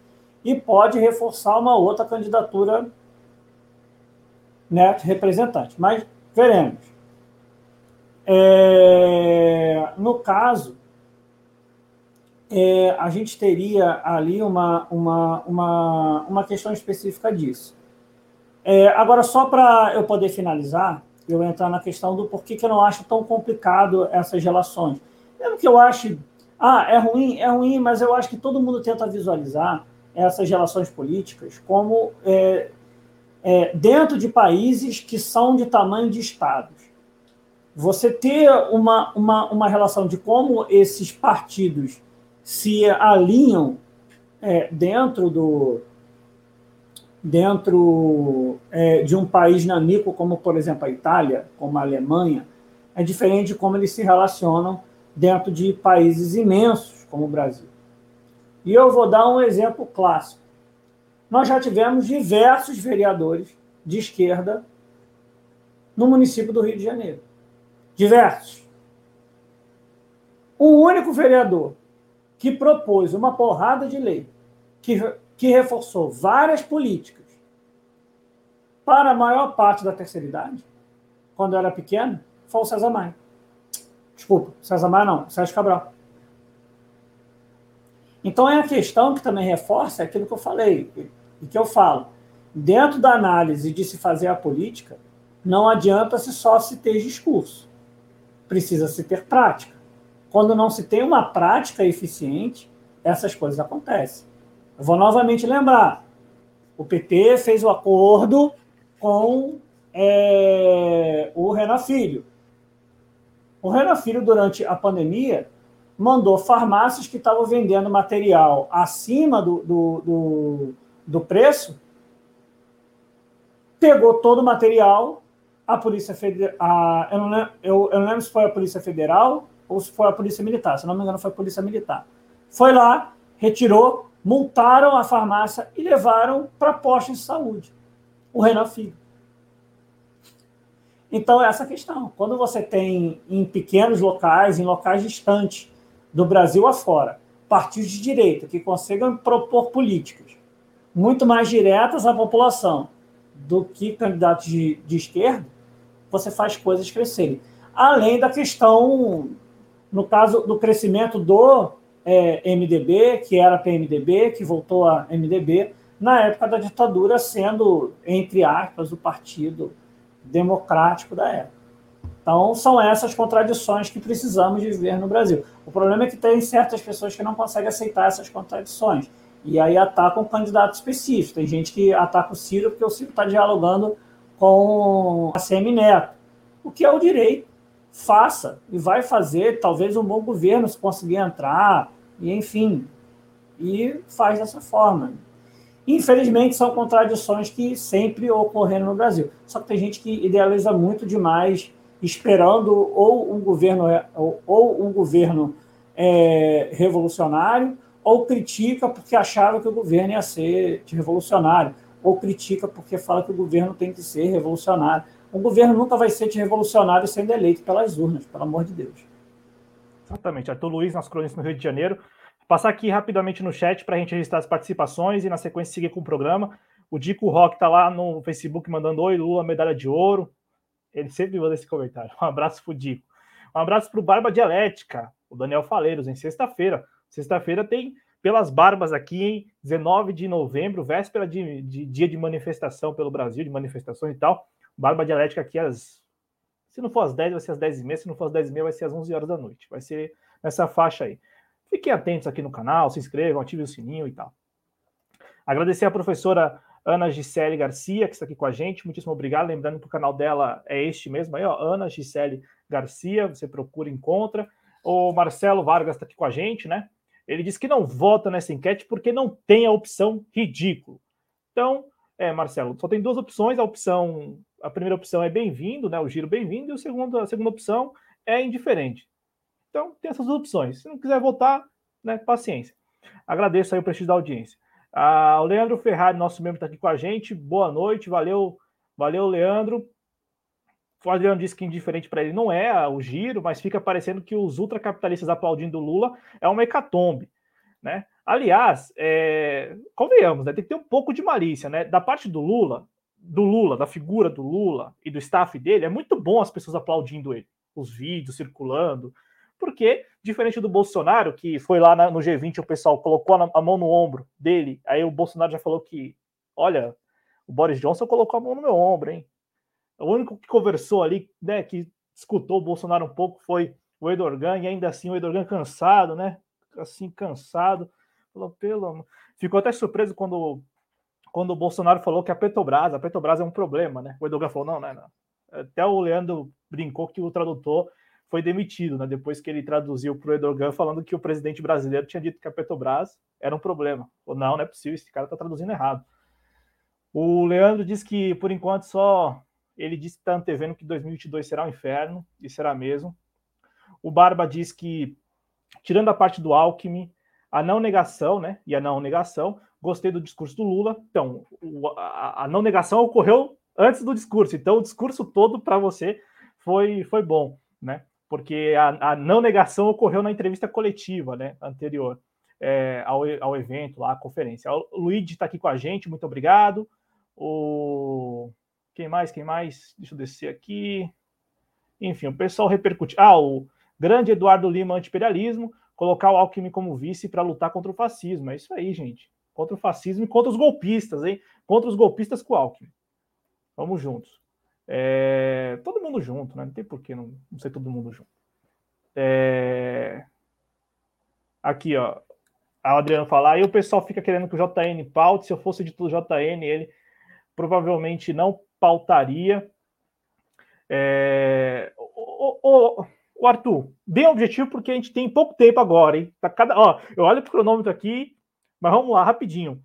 e pode reforçar uma outra candidatura né, representante. Mas veremos. É, no caso, é, a gente teria ali uma, uma, uma, uma questão específica disso. É, agora, só para eu poder finalizar, eu entrar na questão do porquê que eu não acho tão complicado essas relações. Mesmo que eu ache, ah, é ruim, é ruim, mas eu acho que todo mundo tenta visualizar essas relações políticas como é, é, dentro de países que são de tamanho de estados. Você ter uma, uma, uma relação de como esses partidos se alinham é, dentro do dentro é, de um país nanico como por exemplo a Itália, como a Alemanha, é diferente de como eles se relacionam dentro de países imensos como o Brasil. E eu vou dar um exemplo clássico. Nós já tivemos diversos vereadores de esquerda no município do Rio de Janeiro. Diversos. O único vereador que propôs uma porrada de lei que, que reforçou várias políticas para a maior parte da terceira idade, quando eu era pequeno, foi o César Maia. Desculpa, César Maia não, Sérgio Cabral. Então é a questão que também reforça aquilo que eu falei, e que eu falo. Dentro da análise de se fazer a política, não adianta se só se ter discurso. Precisa se ter prática. Quando não se tem uma prática eficiente, essas coisas acontecem. Eu vou novamente lembrar: o PT fez o acordo com é, o Renan Filho. O Renan Filho, durante a pandemia, mandou farmácias que estavam vendendo material acima do, do, do, do preço, pegou todo o material, a Polícia Federal. Eu, não lembro, eu, eu não lembro se foi a Polícia Federal ou se foi a Polícia Militar, se não me engano, foi a Polícia Militar. Foi lá, retirou, multaram a farmácia e levaram para postos de saúde. O Renan Filho. Então, é essa questão. Quando você tem em pequenos locais, em locais distantes do Brasil afora, partidos de direita que consigam propor políticas muito mais diretas à população do que candidatos de, de esquerda, você faz coisas crescerem. Além da questão no caso do crescimento do é, MDB, que era PMDB, que voltou a MDB, na época da ditadura, sendo, entre aspas, o partido democrático da época. Então, são essas contradições que precisamos de ver no Brasil. O problema é que tem certas pessoas que não conseguem aceitar essas contradições. E aí atacam um candidato específico. Tem gente que ataca o Ciro porque o Ciro está dialogando com a CM Neto, o que é o direito faça e vai fazer talvez um bom governo se conseguir entrar, e enfim, e faz dessa forma. Infelizmente, são contradições que sempre ocorreram no Brasil. Só que tem gente que idealiza muito demais, esperando ou um governo, ou, ou um governo é, revolucionário, ou critica porque achava que o governo ia ser revolucionário, ou critica porque fala que o governo tem que ser revolucionário. O governo nunca vai ser revolucionário sendo eleito pelas urnas, pelo amor de Deus. Exatamente. Arthur Luiz, nosso cronista no Rio de Janeiro. Vou passar aqui rapidamente no chat para a gente registrar as participações e, na sequência, seguir com o programa. O Dico Rock está lá no Facebook mandando oi, Lula, medalha de ouro. Ele sempre manda esse comentário. Um abraço pro Dico. Um abraço pro Barba Dialética, o Daniel Faleiros, em sexta-feira. Sexta-feira tem pelas barbas aqui, em 19 de novembro, véspera de, de, dia de manifestação pelo Brasil, de manifestações e tal. Barba Dialética aqui às. Se não for às 10, vai ser às 10 e meia. Se não for às 10 e meia, vai ser às 11 horas da noite. Vai ser nessa faixa aí. Fiquem atentos aqui no canal, se inscrevam, ativem o sininho e tal. Agradecer a professora Ana Gisele Garcia, que está aqui com a gente. Muitíssimo obrigado. Lembrando que o canal dela é este mesmo aí, ó, Ana Gisele Garcia. Você procura encontra. O Marcelo Vargas está aqui com a gente, né? Ele disse que não vota nessa enquete porque não tem a opção ridículo. Então, é, Marcelo, só tem duas opções. A opção, a primeira opção é bem-vindo, né? O giro bem-vindo, e o segundo, a segunda opção é indiferente. Então, tem essas duas opções. Se não quiser votar, né, paciência. Agradeço aí o prestígio da audiência. Ah, o Leandro Ferrari, nosso membro, está aqui com a gente. Boa noite, valeu, valeu, Leandro. O Adriano disse que indiferente para ele não é o giro, mas fica parecendo que os ultracapitalistas aplaudindo Lula é uma hecatombe. Né? Aliás, é, convenhamos, né, tem que ter um pouco de malícia, né? Da parte do Lula, do Lula, da figura do Lula e do staff dele, é muito bom as pessoas aplaudindo ele, os vídeos circulando, porque, diferente do Bolsonaro, que foi lá na, no G20, o pessoal colocou a, mão no ombro dele, aí o Bolsonaro já falou que, olha, o Boris Johnson colocou a mão no meu ombro, hein? O único que conversou ali, né, que escutou o Bolsonaro um pouco foi o Edorgan, e ainda assim o Edorgan cansado, né? Assim, cansado. Falou, pelo. Ficou até surpreso quando, quando o Bolsonaro falou que a Petrobras, a Petrobras é um problema, né? O Edorgan falou, não, não, não. Até o Leandro brincou que o tradutor foi demitido, né? Depois que ele traduziu para o Erdogan falando que o presidente brasileiro tinha dito que a Petrobras era um problema. Ou não, não é possível, esse cara está traduzindo errado. O Leandro diz que, por enquanto, só ele disse que está antevendo que 2022 será um inferno, e será mesmo. O Barba diz que, tirando a parte do Alckmin, a não negação, né? E a não negação, gostei do discurso do Lula. Então, a, não negação ocorreu antes do discurso, então o discurso todo para você foi, foi bom, né? porque a, a, não negação ocorreu na entrevista coletiva né, anterior é, ao, ao evento, lá, à conferência. O Luigi está aqui com a gente, muito obrigado. O... Quem mais? Quem mais? Deixa eu descer aqui. Enfim, o pessoal repercute. Ah, o grande Eduardo Lima, anti-imperialismo, colocar o Alckmin como vice para lutar contra o fascismo. É isso aí, gente. Contra o fascismo e contra os golpistas, hein? Contra os golpistas com o Alckmin. Vamos juntos. É, todo mundo junto, né? Não tem por que não, não ser todo mundo junto. É, aqui, ó. A Adriano falar, aí o pessoal fica querendo que o JN paute. Se eu fosse de tudo JN, ele provavelmente não pautaria. É, o, o, o, Arthur, bem objetivo, porque a gente tem pouco tempo agora, hein? Tá cada, ó, eu olho pro cronômetro aqui, mas vamos lá, rapidinho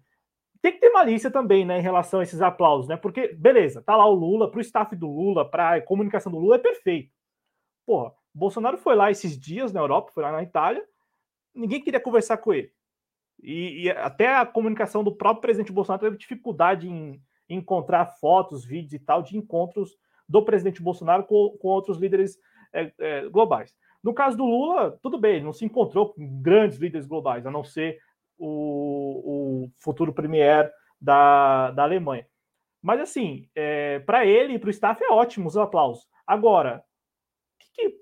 tem que ter malícia também, né, em relação a esses aplausos, né? Porque, beleza, tá lá o Lula, pro staff do Lula, pra comunicação do Lula, é perfeito. Porra, Bolsonaro foi lá esses dias na Europa, foi lá na Itália, ninguém queria conversar com ele. E, e até a comunicação do próprio presidente Bolsonaro teve dificuldade em, encontrar fotos, vídeos e tal de encontros do presidente Bolsonaro com, com outros líderes é, é, globais. No caso do Lula, tudo bem, ele não se encontrou com grandes líderes globais, a não ser o, o futuro premier da, da Alemanha. Mas, assim, é, para ele e para o staff é ótimo os aplausos. Agora, que, que,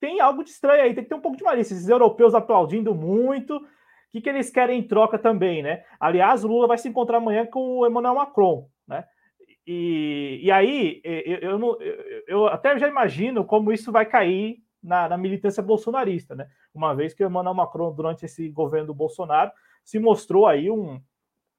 tem algo de estranho aí, tem que ter um pouco de malícia. Esses europeus aplaudindo muito, o que, que eles querem em troca também, né? Aliás, o Lula vai se encontrar amanhã com o Emmanuel Macron, né? E, e aí, eu, eu, eu, eu até já imagino como isso vai cair na, na, militância bolsonarista, né? Uma vez que o Emmanuel Macron, durante esse governo do Bolsonaro, se mostrou aí um,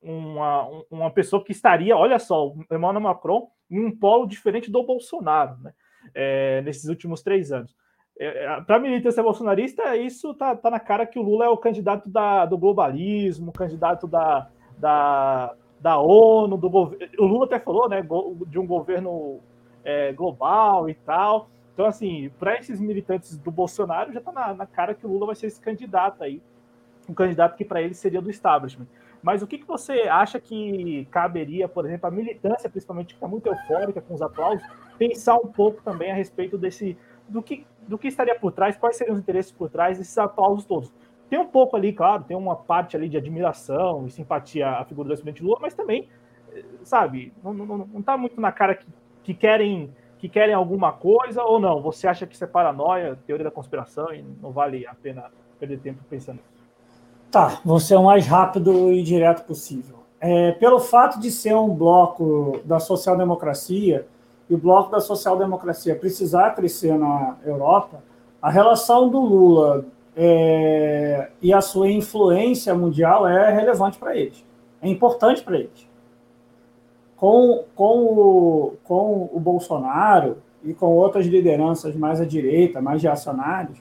uma, uma pessoa que estaria, olha só, o Emmanuel Macron em um polo diferente do Bolsonaro, né? É, nesses últimos três anos. É, é Para a militância bolsonarista, isso tá, tá na cara que o Lula é o candidato da, do globalismo, candidato da, da, da ONU, do governo. O Lula até falou, né, de um governo é, global e tal. Então, assim, para esses militantes do Bolsonaro, já está na, na, cara que o Lula vai ser esse candidato aí, um candidato que para ele seria do establishment. Mas o que, que você acha que caberia, por exemplo, a militância, principalmente, que está muito eufórica com os aplausos, pensar um pouco também a respeito desse do que, do que estaria por trás, quais seriam os interesses por trás desses aplausos todos. Tem um pouco ali, claro, tem uma parte ali de admiração e simpatia à figura do presidente Lula, mas também, eh, sabe, não, não, não tá muito na cara que, que querem que querem alguma coisa ou não? Você acha que isso é paranoia, teoria da conspiração e não vale a pena perder tempo pensando nisso? Tá, vou ser o mais rápido e direto possível. É, pelo fato de ser um bloco da social-democracia e o bloco da social-democracia precisar crescer na Europa, a relação do Lula é, e a sua influência mundial é relevante para eles, é importante para eles com, com, o, com o Bolsonaro e com outras lideranças mais à direita, mais reacionárias,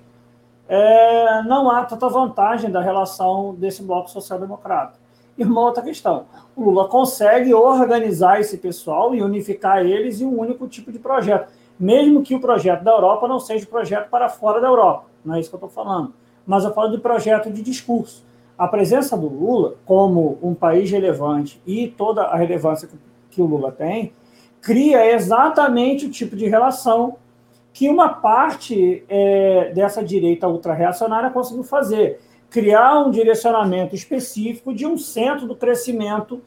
é, não há tanta vantagem da relação desse bloco social-democrata. E uma outra questão: o Lula consegue organizar esse pessoal e unificar eles em um único tipo de projeto, mesmo que o projeto da Europa não seja projeto para fora da Europa, não é isso que eu estou falando, mas eu falo de projeto de discurso. A presença do Lula como um país relevante e toda a relevância que o Lula tem, cria exatamente o tipo de relação que uma parte é, dessa direita ultra-reacionária conseguiu fazer. criar um direcionamento específico de um centro do crescimento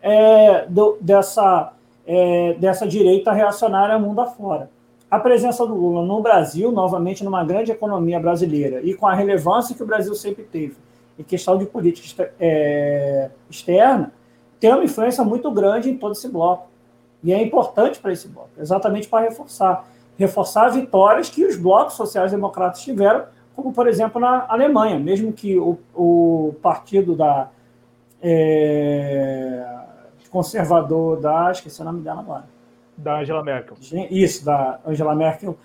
é, do, dessa, é, dessa direita reacionária mundo afora. A presença do Lula no Brasil, novamente numa grande economia brasileira, e com a relevância que o Brasil sempre teve em questão de política é, externa, tem uma influência muito grande em todo esse bloco. E é importante para esse bloco, exatamente para reforçar. Reforçar vitórias que os blocos sociais-democratas tiveram, como, por exemplo, na Alemanha, mesmo que o, o partido da é, conservador da. Esqueci o nome dela agora. Da Angela Merkel. Isso, da Angela Merkel.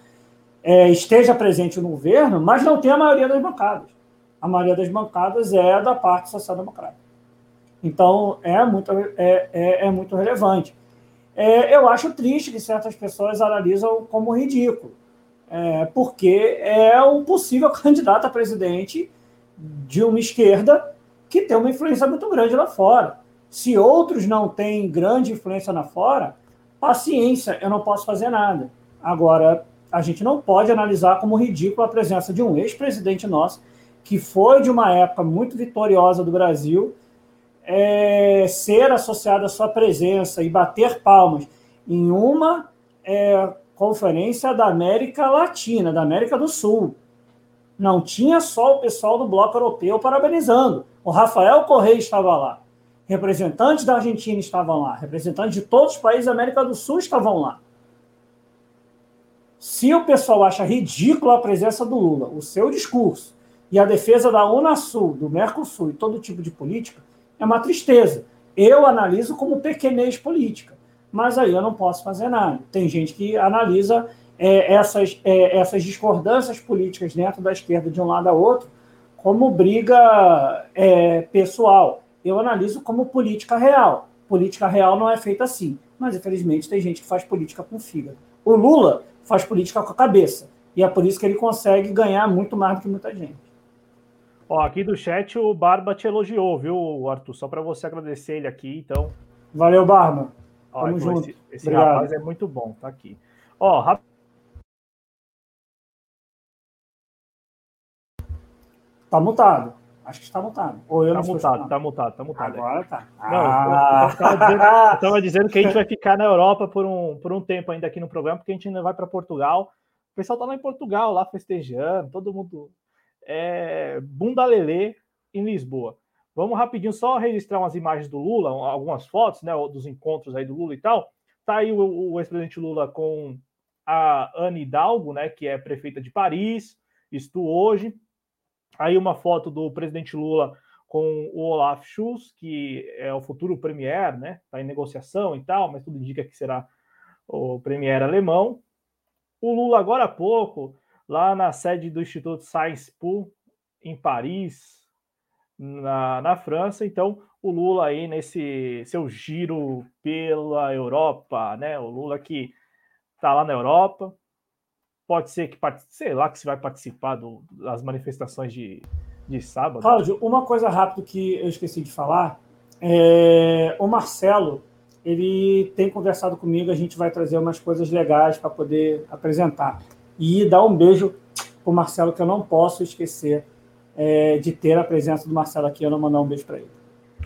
É, esteja presente no governo, mas não tem a maioria das bancadas. A maioria das bancadas é da parte social-democrata. Então, é muito, é, é, é muito relevante. É, eu acho triste que certas pessoas analisam como ridículo, é, porque é um possível candidato a presidente de uma esquerda que tem uma influência muito grande lá fora. Se outros não têm grande influência lá fora, paciência, eu não posso fazer nada. Agora, a gente não pode analisar como ridículo a presença de um ex-presidente nosso, que foi de uma época muito vitoriosa do Brasil, é, ser associado à sua presença e bater palmas em uma é, conferência da América Latina, da América do Sul. Não tinha só o pessoal do Bloco Europeu parabenizando. O Rafael Correia estava lá. Representantes da Argentina estavam lá. Representantes de todos os países da América do Sul estavam lá. Se o pessoal acha ridícula a presença do Lula, o seu discurso e a defesa da Unasul, do Mercosul e todo tipo de política, é uma tristeza. Eu analiso como pequenez política, mas aí eu não posso fazer nada. Tem gente que analisa é, essas, é, essas discordâncias políticas dentro da esquerda de um lado a outro como briga é, pessoal. Eu analiso como política real. Política real não é feita assim, mas infelizmente tem gente que faz política com fígado. O Lula faz política com a cabeça, e é por isso que ele consegue ganhar muito mais do que muita gente. Ó, aqui do chat o Barba te elogiou, viu, Arthur? Só para você agradecer ele aqui, então. Valeu, Barba. Ó, Tamo junto. Esse, esse rapaz é muito bom, tá aqui. Ó, rap... Tá mutado. Acho que está mutado. Ou eu tá não mutado, tá mutado, tá mutado. Agora tá. Não, ah. eu, eu, tava dizendo, eu tava dizendo que a gente vai ficar na Europa por um, por um tempo ainda aqui no programa, porque a gente ainda vai para Portugal. O pessoal tá lá em Portugal, lá festejando, todo mundo é, Bunda Lelê em Lisboa. Vamos rapidinho só registrar umas imagens do Lula, algumas fotos, né, dos encontros aí do Lula e tal. Tá aí o, o ex-presidente Lula com a Anne Hidalgo, né, que é prefeita de Paris, isto hoje. Aí uma foto do presidente Lula com o Olaf Scholz, que é o futuro premier, né, tá em negociação e tal, mas tudo indica que será o premier alemão. O Lula agora há pouco lá na sede do Instituto Sciences Po, em Paris, na, na França. Então, o Lula aí nesse seu giro pela Europa, né? O Lula que está lá na Europa. Pode ser que, sei lá, que se vai participar do, das manifestações de, de sábado. Cláudio, uma coisa rápida que eu esqueci de falar. É, o Marcelo, ele tem conversado comigo, a gente vai trazer umas coisas legais para poder apresentar e dar um beijo para o Marcelo, que eu não posso esquecer é, de ter a presença do Marcelo aqui. Eu não mandar um beijo para ele.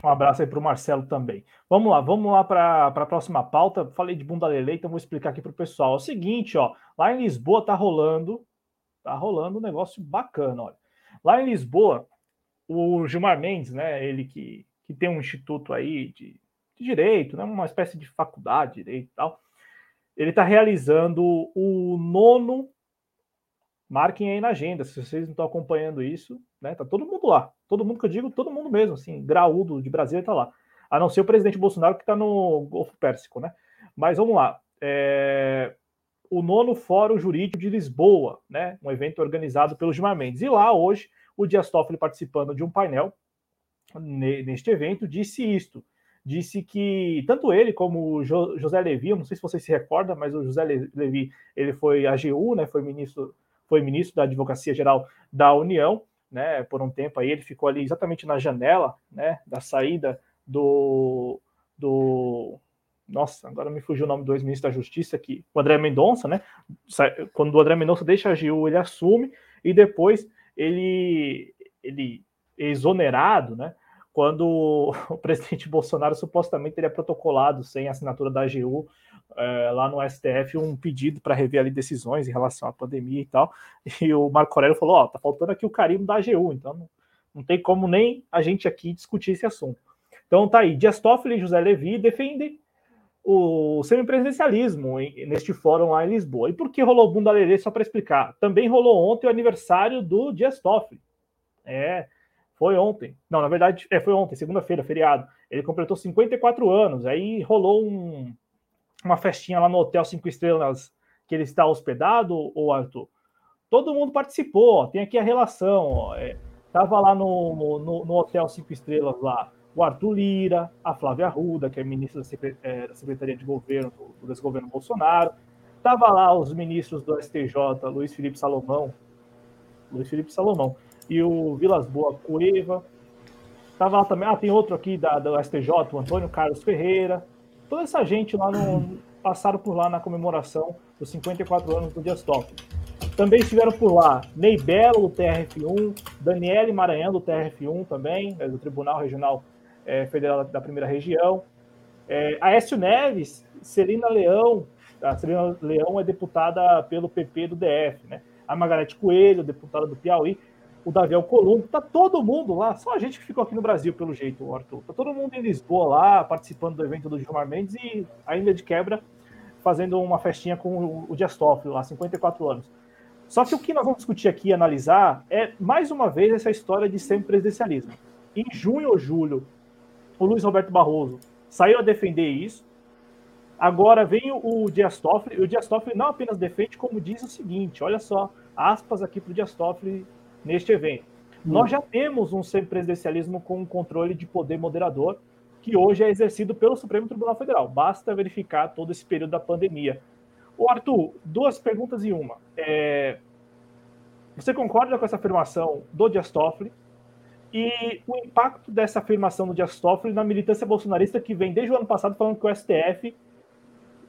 Um abraço aí para o Marcelo também. Vamos lá, vamos lá para a próxima pauta. Falei de bunda lele, então vou explicar aqui para o pessoal. É o seguinte, ó, lá em Lisboa tá rolando, tá rolando um negócio bacana, olha. Lá em Lisboa, o Gilmar Mendes, né, ele que, que tem um instituto aí de, de direito, né, uma espécie de faculdade de direito e tal, ele está realizando o nono marquem aí na agenda, se vocês não estão acompanhando isso, né? Tá todo mundo lá. Todo mundo que eu digo, todo mundo mesmo, assim, graúdo de Brasília está lá. A não ser o presidente Bolsonaro que está no Golfo Pérsico, né? Mas vamos lá. É... O nono Fórum Jurídico de Lisboa, né? Um evento organizado pelo Gilmar Mendes. E lá, hoje, o Dias Toffoli, participando de um painel neste evento, disse isto. Disse que tanto ele como o José Levi, eu não sei se vocês se recordam, mas o José Levi, ele foi AGU, né? Foi ministro foi ministro da Advocacia Geral da União, né, por um tempo aí, ele ficou ali exatamente na janela, né, da saída do, do nossa, agora me fugiu o nome do ex-ministro da Justiça aqui, o André Mendonça, né, quando o André Mendonça deixa a AGU, ele assume, e depois ele, ele exonerado, né? Quando o presidente Bolsonaro supostamente teria protocolado sem assinatura da AGU é, lá no STF um pedido para rever ali decisões em relação à pandemia e tal. E o Marco Aurélio falou: Ó, oh, tá faltando aqui o carimbo da AGU, então não, não tem como nem a gente aqui discutir esse assunto. Então tá aí, Dias Toffoli e José Levi defendem o semipresidencialismo neste fórum lá em Lisboa. E por que rolou bunda lelê? Só para explicar. Também rolou ontem o aniversário do Dias Toffoli. É, foi ontem. Não, na verdade, é, foi ontem, segunda-feira, feriado. Ele completou 54 anos. Aí rolou um, uma festinha lá no Hotel Cinco Estrelas que ele está hospedado, o Arthur. Todo mundo participou, ó, tem aqui a relação. Ó, é, tava lá no, no, no Hotel Cinco Estrelas lá o Arthur Lira, a Flávia Arruda, que é ministra da Secretaria de Governo do, desgoverno Bolsonaro. Estava lá os ministros do STJ, Luiz Felipe Salomão, Luiz Felipe Salomão, e o Vilas Boa Cueva. Estava lá também, ah, tem outro aqui da, do STJ, o Antônio Carlos Ferreira. Toda essa gente lá no, passaram por lá na comemoração dos 54 anos do Dias Toffoli. Também estiveram por lá Ney Belo, do TRF1, Daniele Maranhão, do TRF1 também, né, do Tribunal Regional é, Federal da Primeira Região. É, Aécio Neves, Celina Leão, a Celina Leão é deputada pelo PP do DF, né? A Margarete Coelho, deputada do Piauí, o Davi Alcolumbo, tá todo mundo lá, só a gente que ficou aqui no Brasil, pelo jeito, Arthur. Tá todo mundo em Lisboa lá, participando do evento do Gilmar Mendes e ainda de quebra fazendo uma festinha com o Dias Toffoli lá, 54 anos. Só que o que nós vamos discutir aqui e analisar é, mais uma vez, essa história de semipresidencialismo. Em junho ou julho o Luiz Roberto Barroso saiu a defender isso. Agora vem o Dias Toffoli, e o Dias Toffoli não apenas defende, como diz o seguinte: olha só, aspas aqui para o Dias Toffoli neste evento. Hum. Nós já temos um semipresidencialismo com um controle de poder moderador, que hoje é exercido pelo Supremo Tribunal Federal. Basta verificar todo esse período da pandemia. O Arthur, duas perguntas em uma. É... Você concorda com essa afirmação do Dias Toffoli? e o impacto dessa afirmação do Dias Toffoli na militância bolsonarista que vem desde o ano passado falando que o STF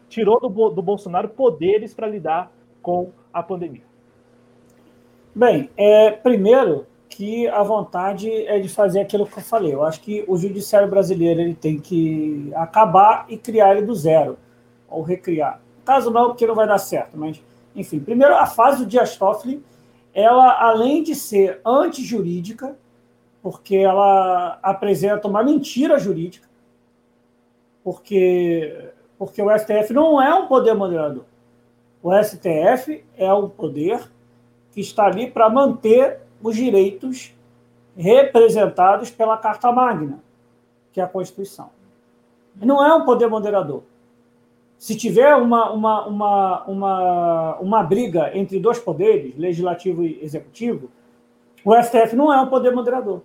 tirou do, do Bolsonaro poderes para lidar com a pandemia. Bem, é, primeiro que a vontade é de fazer aquilo que eu falei. Eu acho que o judiciário brasileiro ele tem que acabar e criar ele do zero, ou recriar. Caso não, porque não vai dar certo, mas enfim. Primeiro, a fase do Dias Toffoli, ela além de ser antijurídica, porque ela apresenta uma mentira jurídica, porque, porque o STF não é um poder moderador. O STF é um poder que está ali para manter os direitos representados pela Carta Magna, que é a Constituição. Não é um poder moderador. Se tiver uma, uma, uma, uma, uma briga entre dois poderes, legislativo e executivo, o STF não é um poder moderador.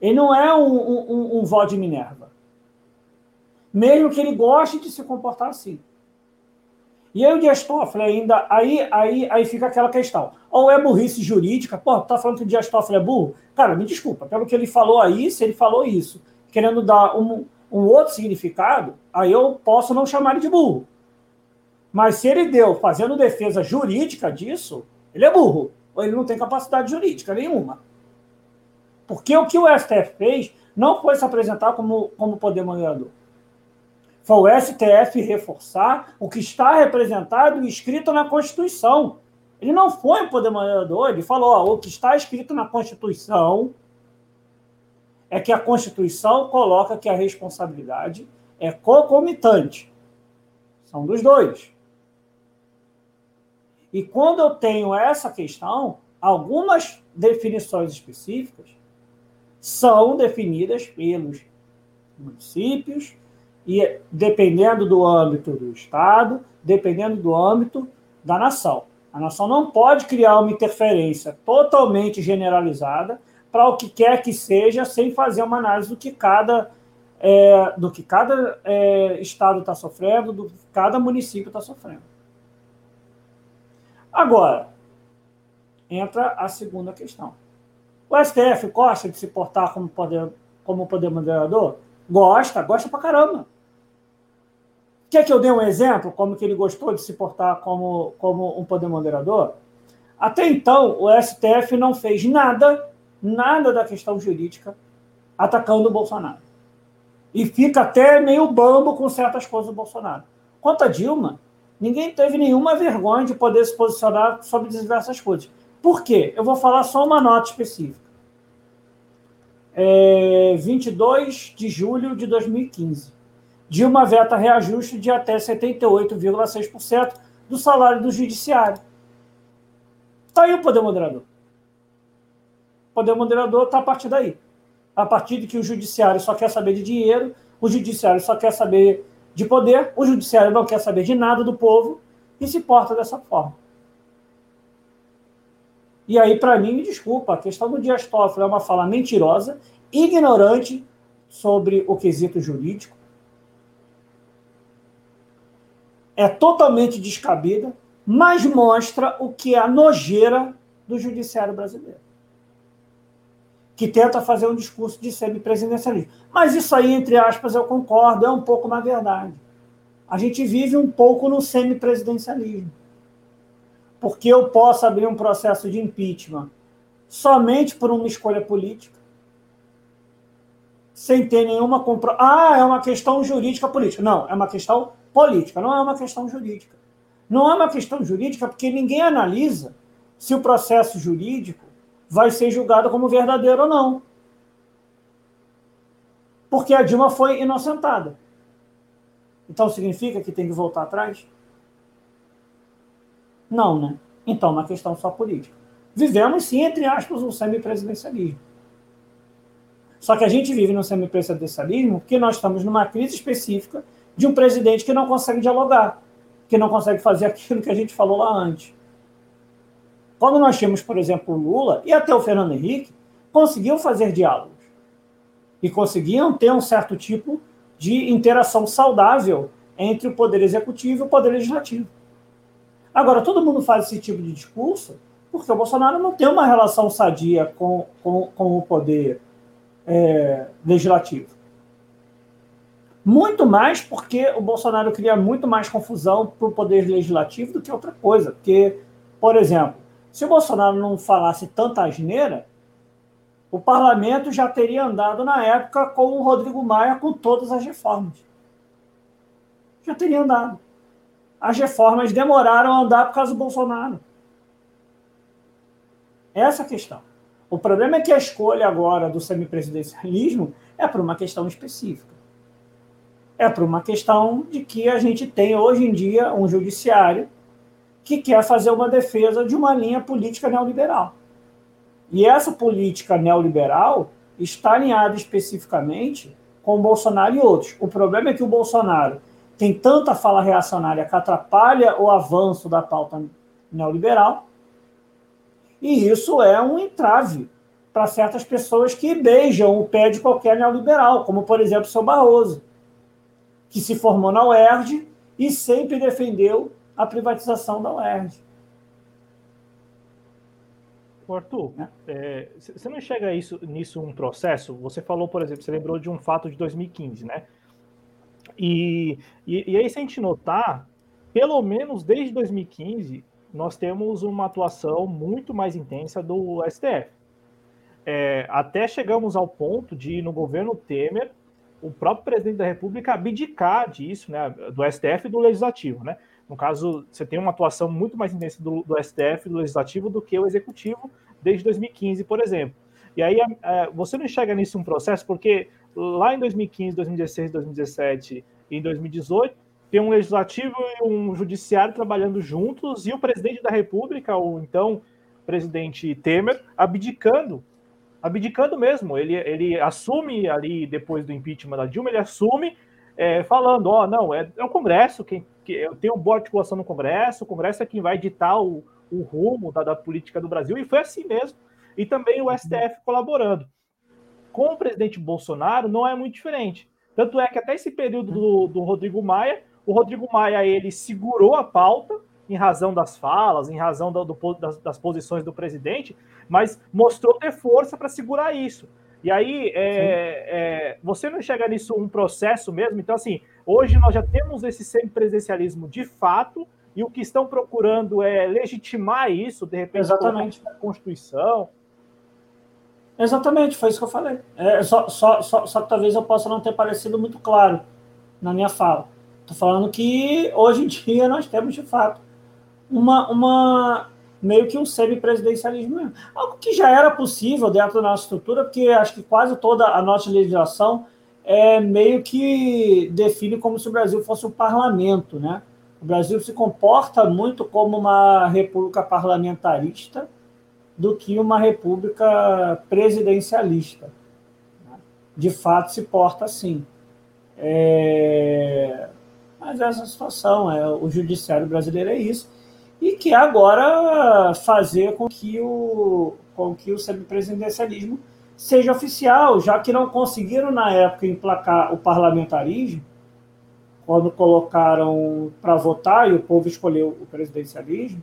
Ele não é um, um, um vó de Minerva. Mesmo que ele goste de se comportar assim. E aí o Dias Toffoli ainda, aí, aí, aí fica aquela questão. Ou é burrice jurídica, pô, tá falando que o Dias Toffoli é burro? Cara, me desculpa, pelo que ele falou aí, se ele falou isso, querendo dar um, um outro significado, aí eu posso não chamar ele de burro. Mas se ele deu fazendo defesa jurídica disso, ele é burro. Ou ele não tem capacidade jurídica nenhuma. Porque o que o STF fez não foi se apresentar como, como poder moderador. Foi o STF reforçar o que está representado e escrito na Constituição. Ele não foi um poder moderador, ele falou: ó, o que está escrito na Constituição é que a Constituição coloca que a responsabilidade é concomitante. São dos dois. E quando eu tenho essa questão, algumas definições específicas são definidas pelos municípios e dependendo do âmbito do Estado, dependendo do âmbito da nação. A nação não pode criar uma interferência totalmente generalizada para o que quer que seja, sem fazer uma análise do que cada, é, do que cada é, estado está sofrendo, do que cada município está sofrendo. Agora, entra a segunda questão. O STF gosta de se portar como poder, como poder moderador? Gosta, gosta pra caramba. Quer que eu dê um exemplo como que ele gostou de se portar como, como um poder moderador? Até então, o STF não fez nada nada da questão jurídica atacando o Bolsonaro. E fica até meio bambo com certas coisas do Bolsonaro. Quanto a Dilma, ninguém teve nenhuma vergonha de poder se posicionar sobre diversas coisas. Por quê? Eu vou falar só uma nota específica. É 22 de julho de 2015. Dilma veta reajuste de até 78,6% do salário do judiciário. Está aí o poder moderador. O poder moderador está a partir daí. A partir de que o judiciário só quer saber de dinheiro, o judiciário só quer saber de poder, o judiciário não quer saber de nada do povo e se porta dessa forma. E aí, para mim, desculpa, a questão do Dias Toffoli é uma fala mentirosa, ignorante sobre o quesito jurídico, é totalmente descabida, mas mostra o que é a nojeira do judiciário brasileiro. Que tenta fazer um discurso de semipresidencialismo. Mas isso aí, entre aspas, eu concordo, é um pouco na verdade. A gente vive um pouco no semipresidencialismo porque eu posso abrir um processo de impeachment somente por uma escolha política, sem ter nenhuma compro... Ah, é uma questão jurídica política. Não, é uma questão política, não é uma questão jurídica. Não é uma questão jurídica porque ninguém analisa se o processo jurídico vai ser julgado como verdadeiro ou não. Porque a Dilma foi inocentada. Então significa que tem que voltar atrás? Não, né? Então, uma questão só política. Vivemos, sim, entre aspas, um semipresidencialismo. Só que a gente vive no semipresidencialismo porque nós estamos numa crise específica de um presidente que não consegue dialogar, que não consegue fazer aquilo que a gente falou lá antes. Quando nós tínhamos, por exemplo, o Lula e até o Fernando Henrique, conseguiam fazer diálogos. E conseguiam ter um certo tipo de interação saudável entre o poder executivo e o poder legislativo. Agora, todo mundo faz esse tipo de discurso porque o Bolsonaro não tem uma relação sadia com, com, com o poder é, legislativo. Muito mais porque o Bolsonaro cria muito mais confusão para o poder legislativo do que outra coisa. Porque, por exemplo, se o Bolsonaro não falasse tanta asneira, o parlamento já teria andado na época com o Rodrigo Maia com todas as reformas. Já teria andado as reformas demoraram a andar por causa do Bolsonaro. Essa é a questão. O problema é que a escolha agora do semipresidencialismo é por uma questão específica. É por uma questão de que a gente tem hoje em dia um judiciário que quer fazer uma defesa de uma linha política neoliberal. E essa política neoliberal está alinhada especificamente com o Bolsonaro e outros. O problema é que o Bolsonaro tem tanta fala reacionária que atrapalha o avanço da pauta neoliberal, e isso é um entrave para certas pessoas que beijam o pé de qualquer neoliberal, como, por exemplo, o seu Barroso, que se formou na UERJ e sempre defendeu a privatização da UERJ. Arthur, é. É, você não enxerga isso, nisso um processo? Você falou, por exemplo, você lembrou de um fato de 2015, né? E, e, e aí, se a gente notar, pelo menos desde 2015, nós temos uma atuação muito mais intensa do STF. É, até chegamos ao ponto de, no governo Temer, o próprio presidente da República abdicar disso, né, do STF e do Legislativo. Né? No caso, você tem uma atuação muito mais intensa do, do STF e do Legislativo do que o Executivo desde 2015, por exemplo. E aí, você não enxerga nisso um processo, porque lá em 2015, 2016, 2017 e em 2018, tem um legislativo e um judiciário trabalhando juntos e o presidente da República, o então presidente Temer, abdicando, abdicando mesmo. Ele, ele assume ali, depois do impeachment da Dilma, ele assume é, falando: ó, oh, não, é, é o Congresso, quem, que, eu tenho boa articulação no Congresso, o Congresso é quem vai ditar o, o rumo da, da política do Brasil, e foi assim mesmo. E também o STF colaborando com o presidente Bolsonaro não é muito diferente. Tanto é que até esse período do, do Rodrigo Maia, o Rodrigo Maia ele segurou a pauta em razão das falas, em razão do, do, das, das, posições do presidente, mas mostrou ter força para segurar isso. E aí, é, é, você não enxerga nisso um processo mesmo? Então, assim, hoje nós já temos esse semipresidencialismo de fato, e o que estão procurando é legitimar isso, de repente, Exatamente. na Constituição. Exatamente, foi isso que eu falei. É, só, só, só, só que talvez eu possa não ter parecido muito claro na minha fala. Estou falando que hoje em dia nós temos, de fato, uma, uma meio que um semipresidencialismo mesmo. Algo que já era possível dentro da nossa estrutura, porque acho que quase toda a nossa legislação é meio que define como se o Brasil fosse um parlamento, né? O Brasil se comporta muito como uma república parlamentarista, do que uma república presidencialista. De fato, se porta assim. É... Mas essa situação, é, o judiciário brasileiro é isso, e que agora fazer com que o, com que o semipresidencialismo seja oficial, já que não conseguiram, na época, emplacar o parlamentarismo, quando colocaram para votar e o povo escolheu o presidencialismo,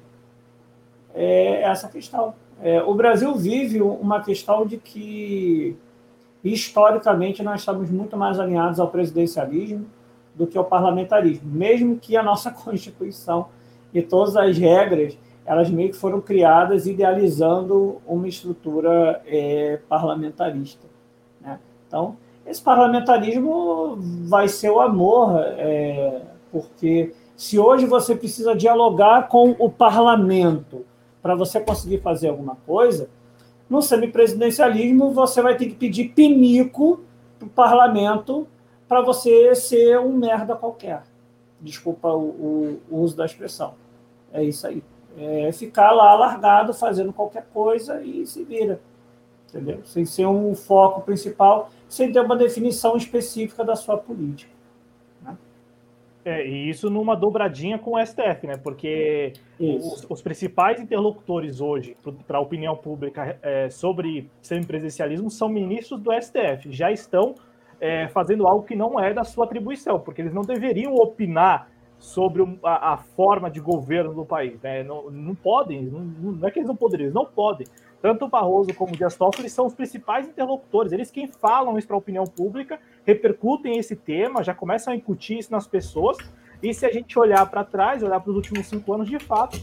é essa questão. É, o Brasil vive uma questão de que, historicamente, nós estamos muito mais alinhados ao presidencialismo do que ao parlamentarismo, mesmo que a nossa Constituição e todas as regras elas meio que foram criadas idealizando uma estrutura é, parlamentarista. Né? Então, esse parlamentarismo vai ser o amor, é, porque se hoje você precisa dialogar com o parlamento para você conseguir fazer alguma coisa, no semipresidencialismo você vai ter que pedir pinico para o parlamento para você ser um merda qualquer. Desculpa o, o, uso da expressão. É isso aí. É ficar lá largado fazendo qualquer coisa e se vira. Entendeu? Sem ser um foco principal, sem ter uma definição específica da sua política. É, e isso numa dobradinha com o STF, né? Porque os, os, principais interlocutores hoje para a opinião pública é, sobre semipresencialismo são ministros do STF. Já estão é, fazendo algo que não é da sua atribuição, porque eles não deveriam opinar sobre a, a forma de governo do país. Né? Não, não podem, não, não é que eles não poderiam, eles não podem tanto o Barroso como o Dias Toffoli são os principais interlocutores, eles quem falam isso para a opinião pública, repercutem esse tema, já começam a incutir isso nas pessoas, e se a gente olhar para trás, olhar para os últimos cinco anos, de fato,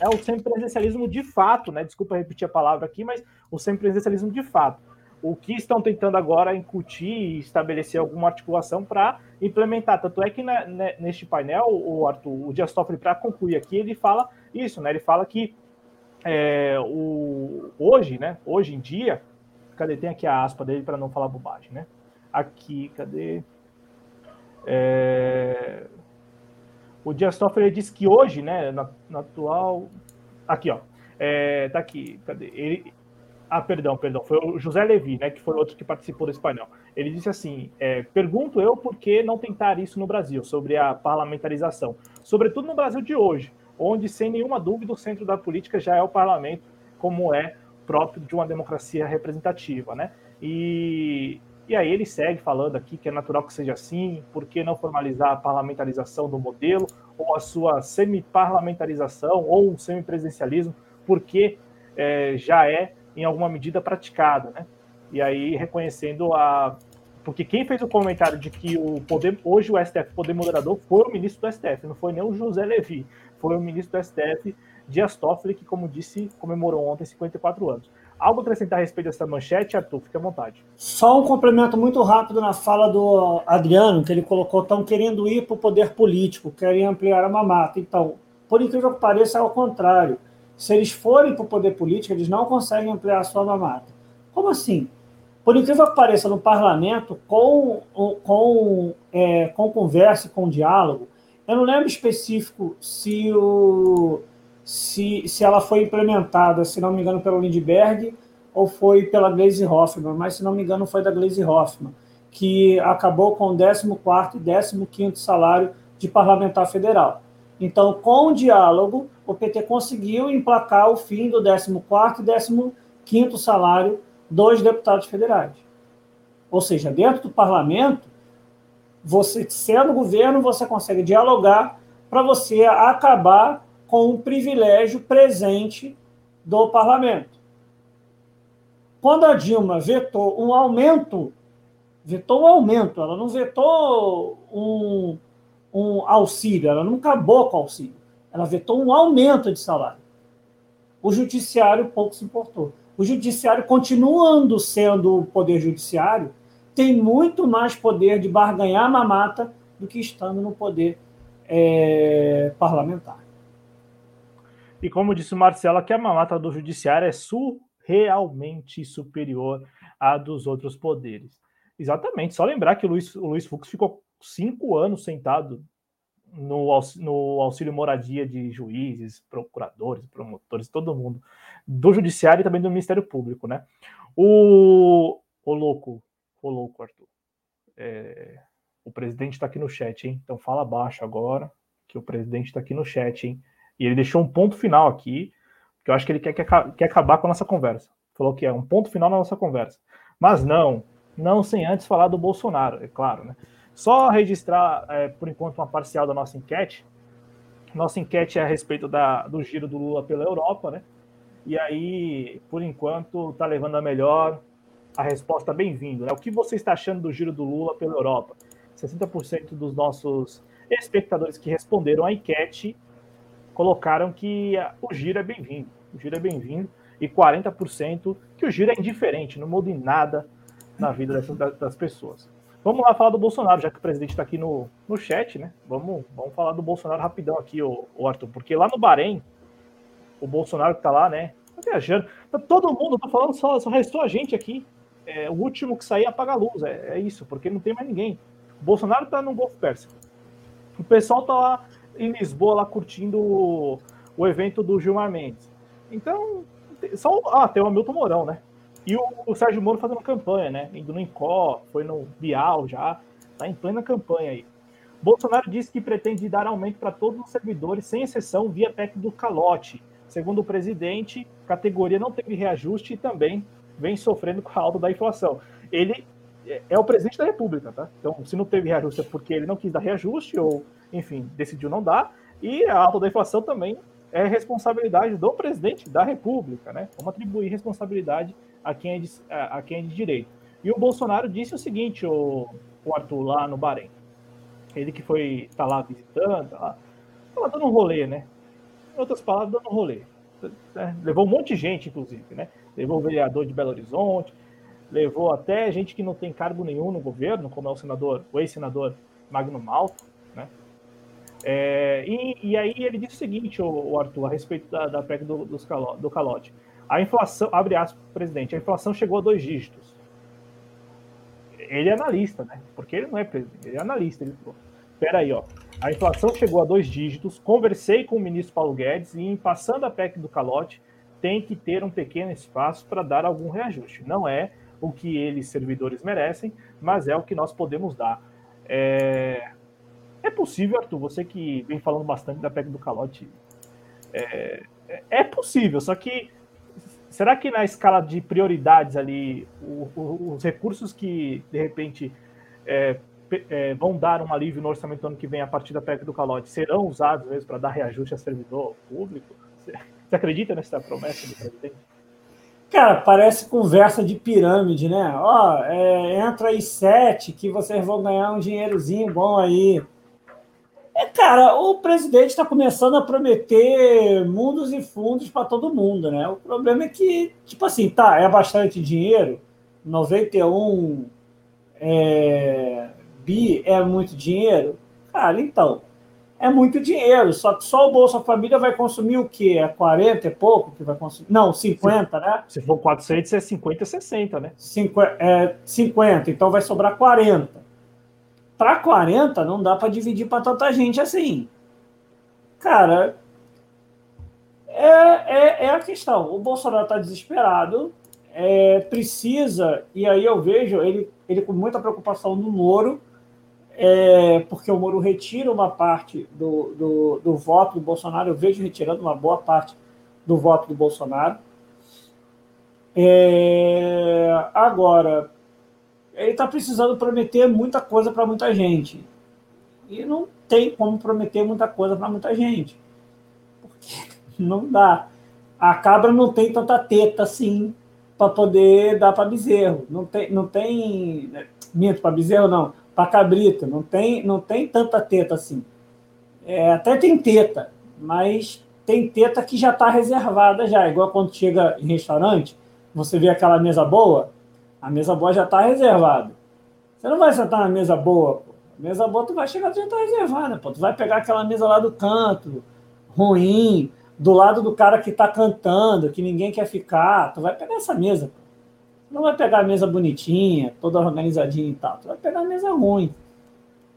é o semipresidencialismo de fato, né? Desculpa repetir a palavra aqui, mas o semipresidencialismo de fato. O que estão tentando agora incutir e estabelecer alguma articulação para implementar. Tanto é que né, neste painel, o Arthur, o Dias Toffoli, para concluir aqui, ele fala isso, né? Ele fala que é, o, hoje, né? Hoje em dia, cadê? Tem aqui a aspa dele para não falar bobagem, né? Aqui, cadê? É, o Dias Toffoli disse que hoje, né? Na, na atual, aqui, ó, é, tá aqui, cadê? Ele, ah, perdão, perdão, foi o José Levi, né? Que foi outro que participou desse painel. Ele disse assim: é, pergunto eu por que não tentar isso no Brasil sobre a parlamentarização, sobretudo no Brasil de hoje onde, sem nenhuma dúvida, o centro da política já é o parlamento, como é próprio de uma democracia representativa, né? E, e aí ele segue falando aqui que é natural que seja assim, por que não formalizar a parlamentarização do modelo, ou a sua semi-parlamentarização, ou um semipresidencialismo, porque é, já é, em alguma medida, praticada, né? E aí reconhecendo a... Porque quem fez o comentário de que o poder, hoje o STF, poder moderador, foi o ministro do STF, não foi nem o José Levi foi o ministro do STF, Dias Toffoli, que, como disse, comemorou ontem 54 anos. Algo a acrescentar a respeito dessa manchete, Arthur? Fique à vontade. Só um complemento muito rápido na fala do Adriano, que ele colocou, estão querendo ir para o poder político, querem ampliar a mamata. Então, por incrível que pareça, é ao contrário. Se eles forem para o poder político, eles não conseguem ampliar a sua mamata. Como assim? Por incrível que pareça, no parlamento, com, com, é, com conversa, com diálogo, eu não lembro específico se, o, se, se ela foi implementada, se não me engano, pelo Lindbergh ou foi pela Glaze Hoffman, mas se não me engano foi da Glaze Hoffman, que acabou com o 14 e 15 salário de parlamentar federal. Então, com o diálogo, o PT conseguiu emplacar o fim do 14 e 15 salário dos deputados federais. Ou seja, dentro do parlamento, você sendo governo, você consegue dialogar para você acabar com o privilégio presente do parlamento. Quando a Dilma vetou um aumento, vetou um aumento, ela não vetou um, um auxílio, ela não acabou com o auxílio, ela vetou um aumento de salário. O judiciário pouco se importou. o judiciário, continuando sendo o poder judiciário, tem muito mais poder de barganhar mamata do que estando no poder é, parlamentar. E como disse o Marcelo, que a mamata do judiciário é surrealmente superior à dos outros poderes. Exatamente, só lembrar que o Luiz, o Luiz Fux ficou cinco anos sentado no, no auxílio moradia de juízes, procuradores, promotores, todo mundo, do judiciário e também do Ministério Público, né? O, o louco, o louco, Arthur. É, o presidente está aqui no chat, hein? Então fala baixo agora, que o presidente está aqui no chat, hein? E ele deixou um ponto final aqui, que eu acho que ele quer, quer, quer acabar com a nossa conversa. Falou que é um ponto final na nossa conversa. Mas não, não sem antes falar do Bolsonaro, é claro, né? Só registrar, é, por enquanto, uma parcial da nossa enquete. Nossa enquete é a respeito da, do giro do Lula pela Europa, né? E aí, por enquanto, está levando a melhor a resposta bem-vindo. Né? O que você está achando do giro do Lula pela Europa? 60% dos nossos espectadores que responderam à enquete colocaram que o giro é bem-vindo. O giro é bem-vindo. E 40% que o giro é indiferente, não muda em nada na vida das, das pessoas. Vamos lá falar do Bolsonaro, já que o presidente está aqui no, no chat, né? Vamos, vamos falar do Bolsonaro rapidão aqui, o, Arthur, porque lá no Bahrein, o Bolsonaro que está lá, né? Tá viajando. Tá todo mundo, tô falando só, só restou a gente aqui. É, o último que sair apaga a luz. É, é, isso, porque não tem mais ninguém. O Bolsonaro está no Golfo Pérsico. O pessoal tá lá em Lisboa, lá curtindo o, o evento do Gilmar Mendes. Então, só. Ah, tem o Hamilton Mourão, né? E o, o, Sérgio Moro fazendo campanha, né? Indo no Incó, foi no Bial já, tá em plena campanha aí. Bolsonaro disse que pretende dar aumento para todos os servidores, sem exceção, via PEC do calote. Segundo o presidente, a categoria não teve reajuste e também vem sofrendo com a alta da inflação. Ele é o presidente da República, tá? Então, se não teve reajuste é porque ele não quis dar reajuste ou, enfim, decidiu não dar. E a alta da inflação também é responsabilidade do presidente da República, né? Vamos atribuir responsabilidade a quem é de, a quem é de direito. E o Bolsonaro disse o seguinte, o, o Arthur, lá no Bahrein. Ele que foi, tá lá visitando, tá lá, tá dando um rolê, né? Em outras palavras, dando um rolê. É, levou um monte de gente, inclusive, né? Levou o vereador de Belo Horizonte, levou até gente que não tem cargo nenhum no governo, como é o senador, o ex-senador Magno Malta, né? É, e, e, aí ele disse o seguinte, o, o Arthur, a respeito da, da PEC do, do calote. A inflação, abre aspas, presidente, a inflação chegou a dois dígitos. Ele é analista, né? Porque ele não é presidente, ele é analista. Ele falou: peraí, ó. A inflação chegou a dois dígitos. Conversei com o ministro Paulo Guedes e, em passando a PEC do calote, tem que ter um pequeno espaço para dar algum reajuste. Não é o que eles, servidores, merecem, mas é o que nós podemos dar. É, é possível, Arthur, você que vem falando bastante da PEC do calote, é, é possível, só que será que na escala de prioridades ali, o, o, os recursos que de repente é, é, vão dar um alívio no orçamento ano que vem a partir da PEC do calote serão usados mesmo para dar reajuste a servidor público? Você, você acredita nessa promessa do presidente? Cara, parece conversa de pirâmide, né? Ó, é, entra aí sete que vocês vão ganhar um dinheirozinho bom aí. É, cara, o presidente está começando a prometer mundos e fundos para todo mundo, né? O problema é que, tipo assim, tá, é bastante dinheiro, 91 é, bi é muito dinheiro. Cara, então, é muito dinheiro, só que só o Bolsa Família vai consumir o quê? É 40 e pouco que vai consumir? Não, 50, se, né? Se for 400, é 50 60, né? 50, é, 50, então vai sobrar 40 para 40 não dá para dividir para tanta gente assim. Cara, é, é, é a questão. O Bolsonaro está desesperado, é, precisa, e aí eu vejo ele, ele com muita preocupação no Moro, é, porque o Moro retira uma parte do, do, do voto do Bolsonaro, eu vejo retirando uma boa parte do voto do Bolsonaro. É, agora, ele está precisando prometer muita coisa para muita gente. E não tem como prometer muita coisa para muita gente. Porque não dá. A cabra não tem tanta teta assim para poder dar para bezerro. Não tem, não tem. Né, minto, para bezerro não. Para cabrito. Não tem, não tem tanta teta assim. É, até tem teta, mas tem teta que já está reservada já. Igual quando chega em restaurante, você vê aquela mesa boa, a mesa boa já está reservada. Você não vai sentar na mesa boa, pô. A mesa boa tu vai chegar já está reservada, pô. Tu vai pegar aquela mesa lá do canto, ruim, do lado do cara que está cantando, que ninguém quer ficar. Tu vai pegar essa mesa, pô. Tu não vai pegar a mesa bonitinha, toda organizadinha e tal. Tu vai pegar a mesa ruim,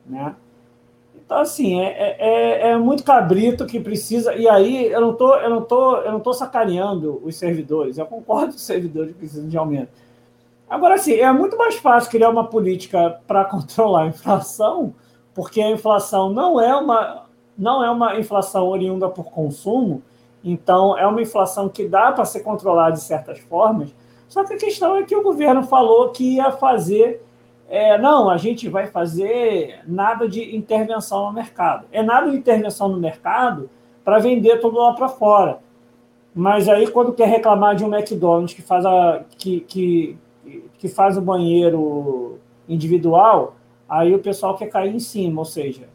né? Então, assim, é, é, é, é muito cabrito que precisa. E aí, eu não tô, eu não tô, eu não tô sacaneando os servidores. Eu concordo que os servidores precisam de aumento. Agora, assim, é muito mais fácil criar uma política para controlar a inflação, porque a inflação não é uma, não é uma inflação oriunda por consumo, então é uma inflação que dá para ser controlada de certas formas. Só que a questão é que o governo falou que ia fazer é, não, a gente vai fazer nada de intervenção no mercado. É nada de intervenção no mercado para vender tudo lá para fora. Mas aí, quando quer reclamar de um McDonald's que faz, a, que, que, que faz o banheiro individual, aí o pessoal quer cair em cima. Ou seja,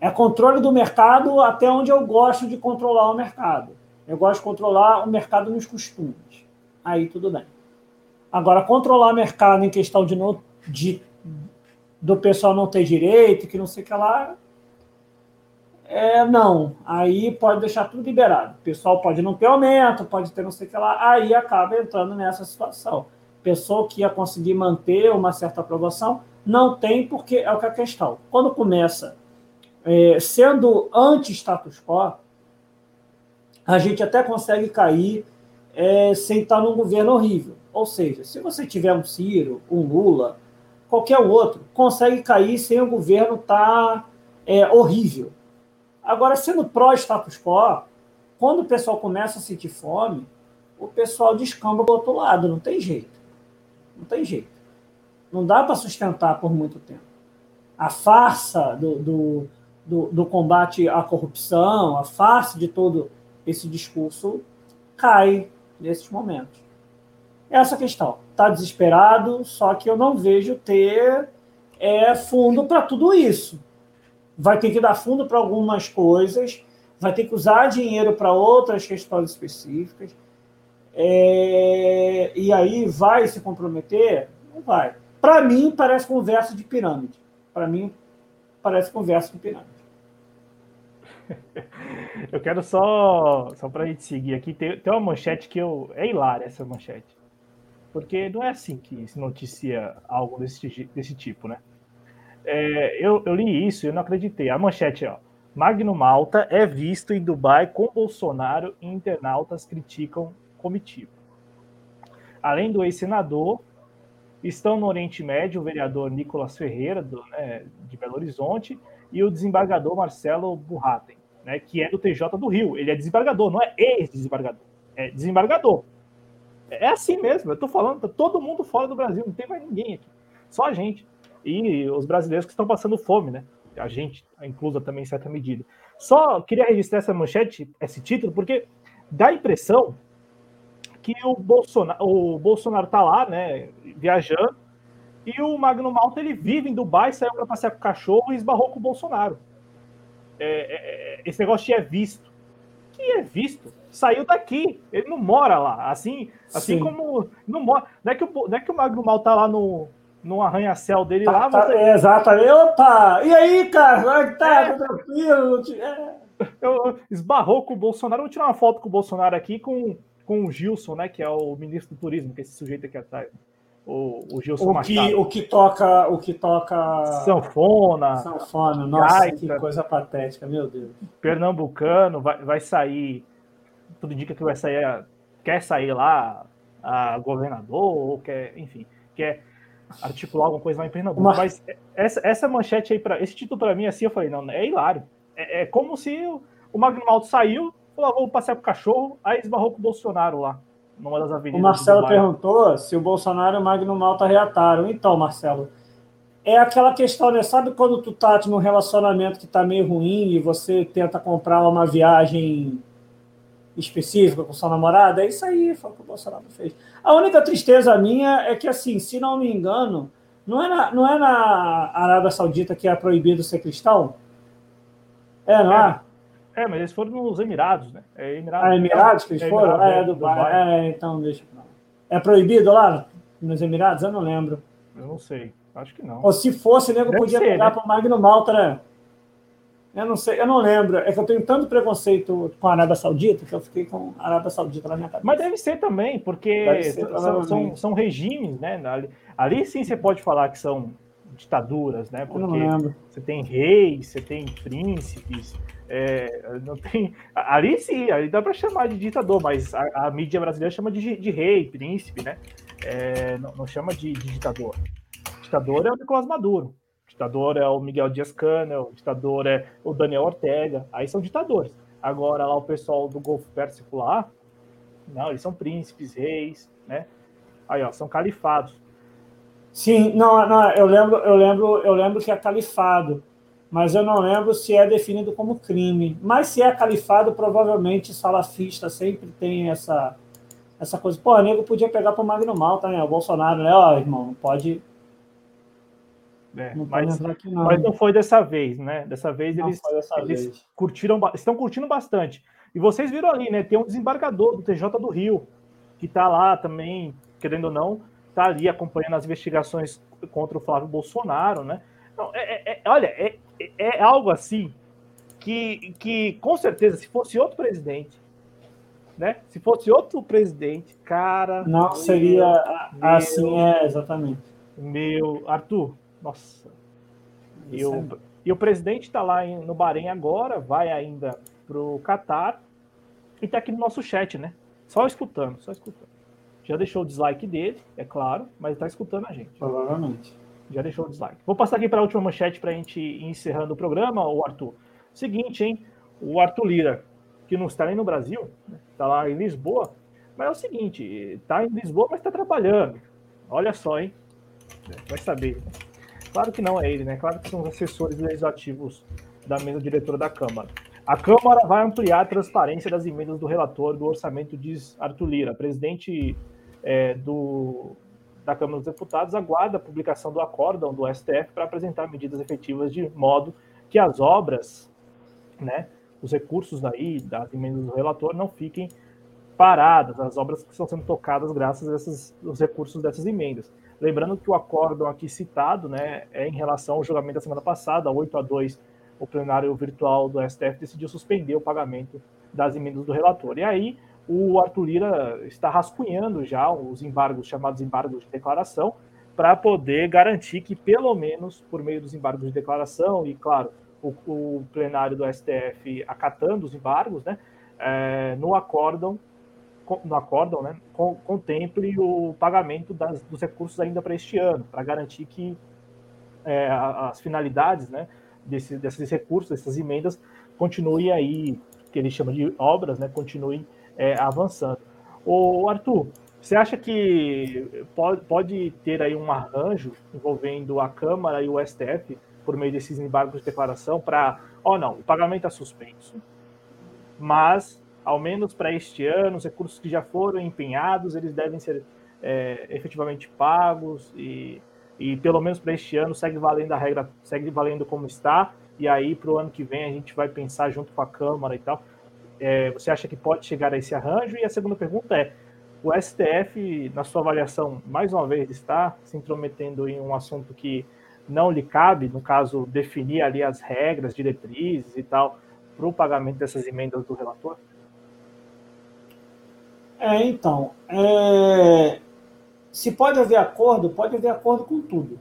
é controle do mercado até onde eu gosto de controlar o mercado. Eu gosto de controlar o mercado nos costumes. Aí tudo bem. Agora, controlar o mercado em questão de no, de, do pessoal não ter direito, que não sei o que lá. É, não, aí pode deixar tudo liberado. O pessoal pode não ter aumento, pode ter não sei o que lá, aí acaba entrando nessa situação. Pessoa que ia conseguir manter uma certa aprovação, não tem, porque é o que é a questão. Quando começa é, sendo anti-status quo, a gente até consegue cair é, sem estar num governo horrível. Ou seja, se você tiver um Ciro, um Lula, qualquer outro, consegue cair sem o governo estar tá, é, horrível. Agora, sendo pró-status quo, quando o pessoal começa a sentir fome, o pessoal descamba do outro lado, não tem jeito. Não tem jeito. Não dá para sustentar por muito tempo. A farsa do, do, do, do combate à corrupção, a farsa de todo esse discurso cai nesses momentos. Essa questão está desesperado, só que eu não vejo ter é, fundo para tudo isso. Vai ter que dar fundo para algumas coisas, vai ter que usar dinheiro para outras questões específicas. É, e aí vai se comprometer? Não vai. Para mim, parece conversa de pirâmide. Para mim, parece conversa de pirâmide. Eu quero só, só para a gente seguir aqui, tem, tem uma manchete que eu. É hilária essa manchete porque não é assim que se noticia algo desse, desse tipo, né? É, eu, eu, li isso e não acreditei. A manchete, ó. Magno Malta é visto em Dubai com Bolsonaro e internautas criticam comitiva. Além do ex-senador, estão no Oriente Médio o vereador Nicolas Ferreira, do, né, de Belo Horizonte, e o desembargador Marcelo Burraten, né, que é do TJ do Rio. Ele é desembargador, não é ex-desembargador, é desembargador. É assim mesmo, eu tô falando, tá todo mundo fora do Brasil, não tem mais ninguém aqui. Só a gente. E os brasileiros que estão passando fome, né? A gente, inclusa também em certa medida. Só queria registrar essa manchete, esse título, porque dá a impressão que o Bolsonaro, o Bolsonaro tá lá, né, viajando, e o Magno Malta ele vive em Dubai, saiu para passear com o cachorro e esbarrou com o Bolsonaro. É, é, é esse negócio de é visto. Que é visto? saiu daqui. Ele não mora lá. Assim, assim como. Não, mora, não, é que o, não é que o Magno Mal tá lá no, no arranha-céu dele tá, lá. Tá, você... é, exatamente. Opa! E aí, cara? Como é tá? É. Tranquilo? É. Eu, esbarrou com o Bolsonaro. Vou tirar uma foto com o Bolsonaro aqui com, com o Gilson, né? Que é o ministro do turismo, que é esse sujeito aqui atrás. O, o Gilson o que, o que toca o que toca sanfona sanfona nossa gaita, que coisa patética meu Deus pernambucano vai, vai sair tudo indica que vai sair, quer sair lá a governador, ou quer, enfim, quer articular alguma coisa lá em Pernambuco. Mas, Mas essa, essa manchete aí, pra, esse título para mim, assim, eu falei, não, é hilário. É, é como se o, o Magno saiu, falou, ah, vou passear com o cachorro, aí esbarrou com o Bolsonaro lá, numa das avenidas. O Marcelo perguntou se o Bolsonaro e o Magno Malta reataram. Então, Marcelo, é aquela questão, né? Sabe quando tu tá num relacionamento que tá meio ruim e você tenta comprar uma viagem específica com sua namorada, é isso aí, foi o que o Bolsonaro fez. A única tristeza minha é que, assim, se não me engano, não é na, não é na Arábia Saudita que é proibido ser cristão? É, não é? É, mas eles foram nos Emirados, né? É Emirados, ah, Emirados que eles é foram? Emirados, é, é, Dubai. Dubai. É, então deixa pra É proibido lá nos Emirados? Eu não lembro. Eu não sei. Acho que não. Ou se fosse, nego Deve podia ser, pegar né? para o Magno Malta, né? Eu não sei, eu não lembro. É que eu tenho tanto preconceito com a Arábia Saudita que eu fiquei com a Arábia Saudita na minha cabeça. Mas deve ser também, porque ser, são, são, são, regimes, né? Ali, ali, sim você pode falar que são ditaduras, né? Porque você tem reis, você tem príncipes, é, não tem. Ali sim, ali dá para chamar de ditador, mas a, a, mídia brasileira chama de, de rei, príncipe, né? É, não, não, chama de, de ditador. Ditador é o Nicolás Maduro ditador é o Miguel Dias-Canel, o ditador é o Daniel Ortega, aí são ditadores. Agora lá o pessoal do Golfo Pérsico lá, não, eles são príncipes, reis, né? Aí ó, são califados. Sim, não, não, eu lembro, eu lembro, eu lembro que é califado, mas eu não lembro se é definido como crime. Mas se é califado, provavelmente salafista sempre tem essa essa coisa. Pô, nego podia pegar para o Magno Malta, né? O Bolsonaro, né? Ó, irmão, não pode é, não mas, não. mas não foi dessa vez, né? Dessa vez não eles, eles vez. curtiram, estão curtindo bastante. E vocês viram ali, né? Tem um desembargador do TJ do Rio, que está lá também, querendo ou não, está ali acompanhando as investigações contra o Flávio Bolsonaro, né? Não, é, é, é olha, é, é algo assim que, que, com certeza, se fosse outro presidente, né? Se fosse outro presidente, cara. Não seria meu, assim, é, exatamente. Meu, Arthur, nossa. E o, e o presidente está lá em, no Bahrein agora, vai ainda para o Catar e está aqui no nosso chat, né? Só escutando, só escutando. Já deixou o dislike dele, é claro, mas está escutando a gente. Provavelmente. Já deixou o dislike. Vou passar aqui para a última manchete para a gente ir encerrando o programa, o Arthur. Seguinte, hein? O Arthur Lira, que não está nem no Brasil, está lá em Lisboa, mas é o seguinte, está em Lisboa, mas está trabalhando. Olha só, hein? Vai saber. Claro que não é ele, né? Claro que são os assessores legislativos da mesa diretora da Câmara. A Câmara vai ampliar a transparência das emendas do relator do orçamento, diz Arthur Lira. Presidente é, do, da Câmara dos Deputados aguarda a publicação do acórdão do STF para apresentar medidas efetivas de modo que as obras, né, os recursos daí, das emendas do relator, não fiquem paradas, as obras que estão sendo tocadas graças a esses, os recursos dessas emendas. Lembrando que o acórdão aqui citado né, é em relação ao julgamento da semana passada, 8 a 2, o plenário virtual do STF decidiu suspender o pagamento das emendas do relator. E aí o Arthur Lira está rascunhando já os embargos, chamados embargos de declaração, para poder garantir que, pelo menos por meio dos embargos de declaração, e claro, o, o plenário do STF acatando os embargos, né, é, no acórdão no acórdão, né, contemple o pagamento das, dos recursos ainda para este ano, para garantir que é, as finalidades né, desse, desses recursos, dessas emendas, continuem aí, que ele chama de obras, né, continuem é, avançando. O Arthur, você acha que pode, pode ter aí um arranjo envolvendo a Câmara e o STF por meio desses embargos de declaração para, ó, oh, não, o pagamento é suspenso, mas ao menos para este ano, os recursos que já foram empenhados, eles devem ser é, efetivamente pagos e, e pelo menos para este ano segue valendo a regra, segue valendo como está, e aí para o ano que vem a gente vai pensar junto com a Câmara e tal. É, você acha que pode chegar a esse arranjo? E a segunda pergunta é: o STF, na sua avaliação, mais uma vez, está se intrometendo em um assunto que não lhe cabe, no caso, definir ali as regras, diretrizes e tal, para o pagamento dessas emendas do relator? É, então, é... se pode haver acordo, pode haver acordo com tudo.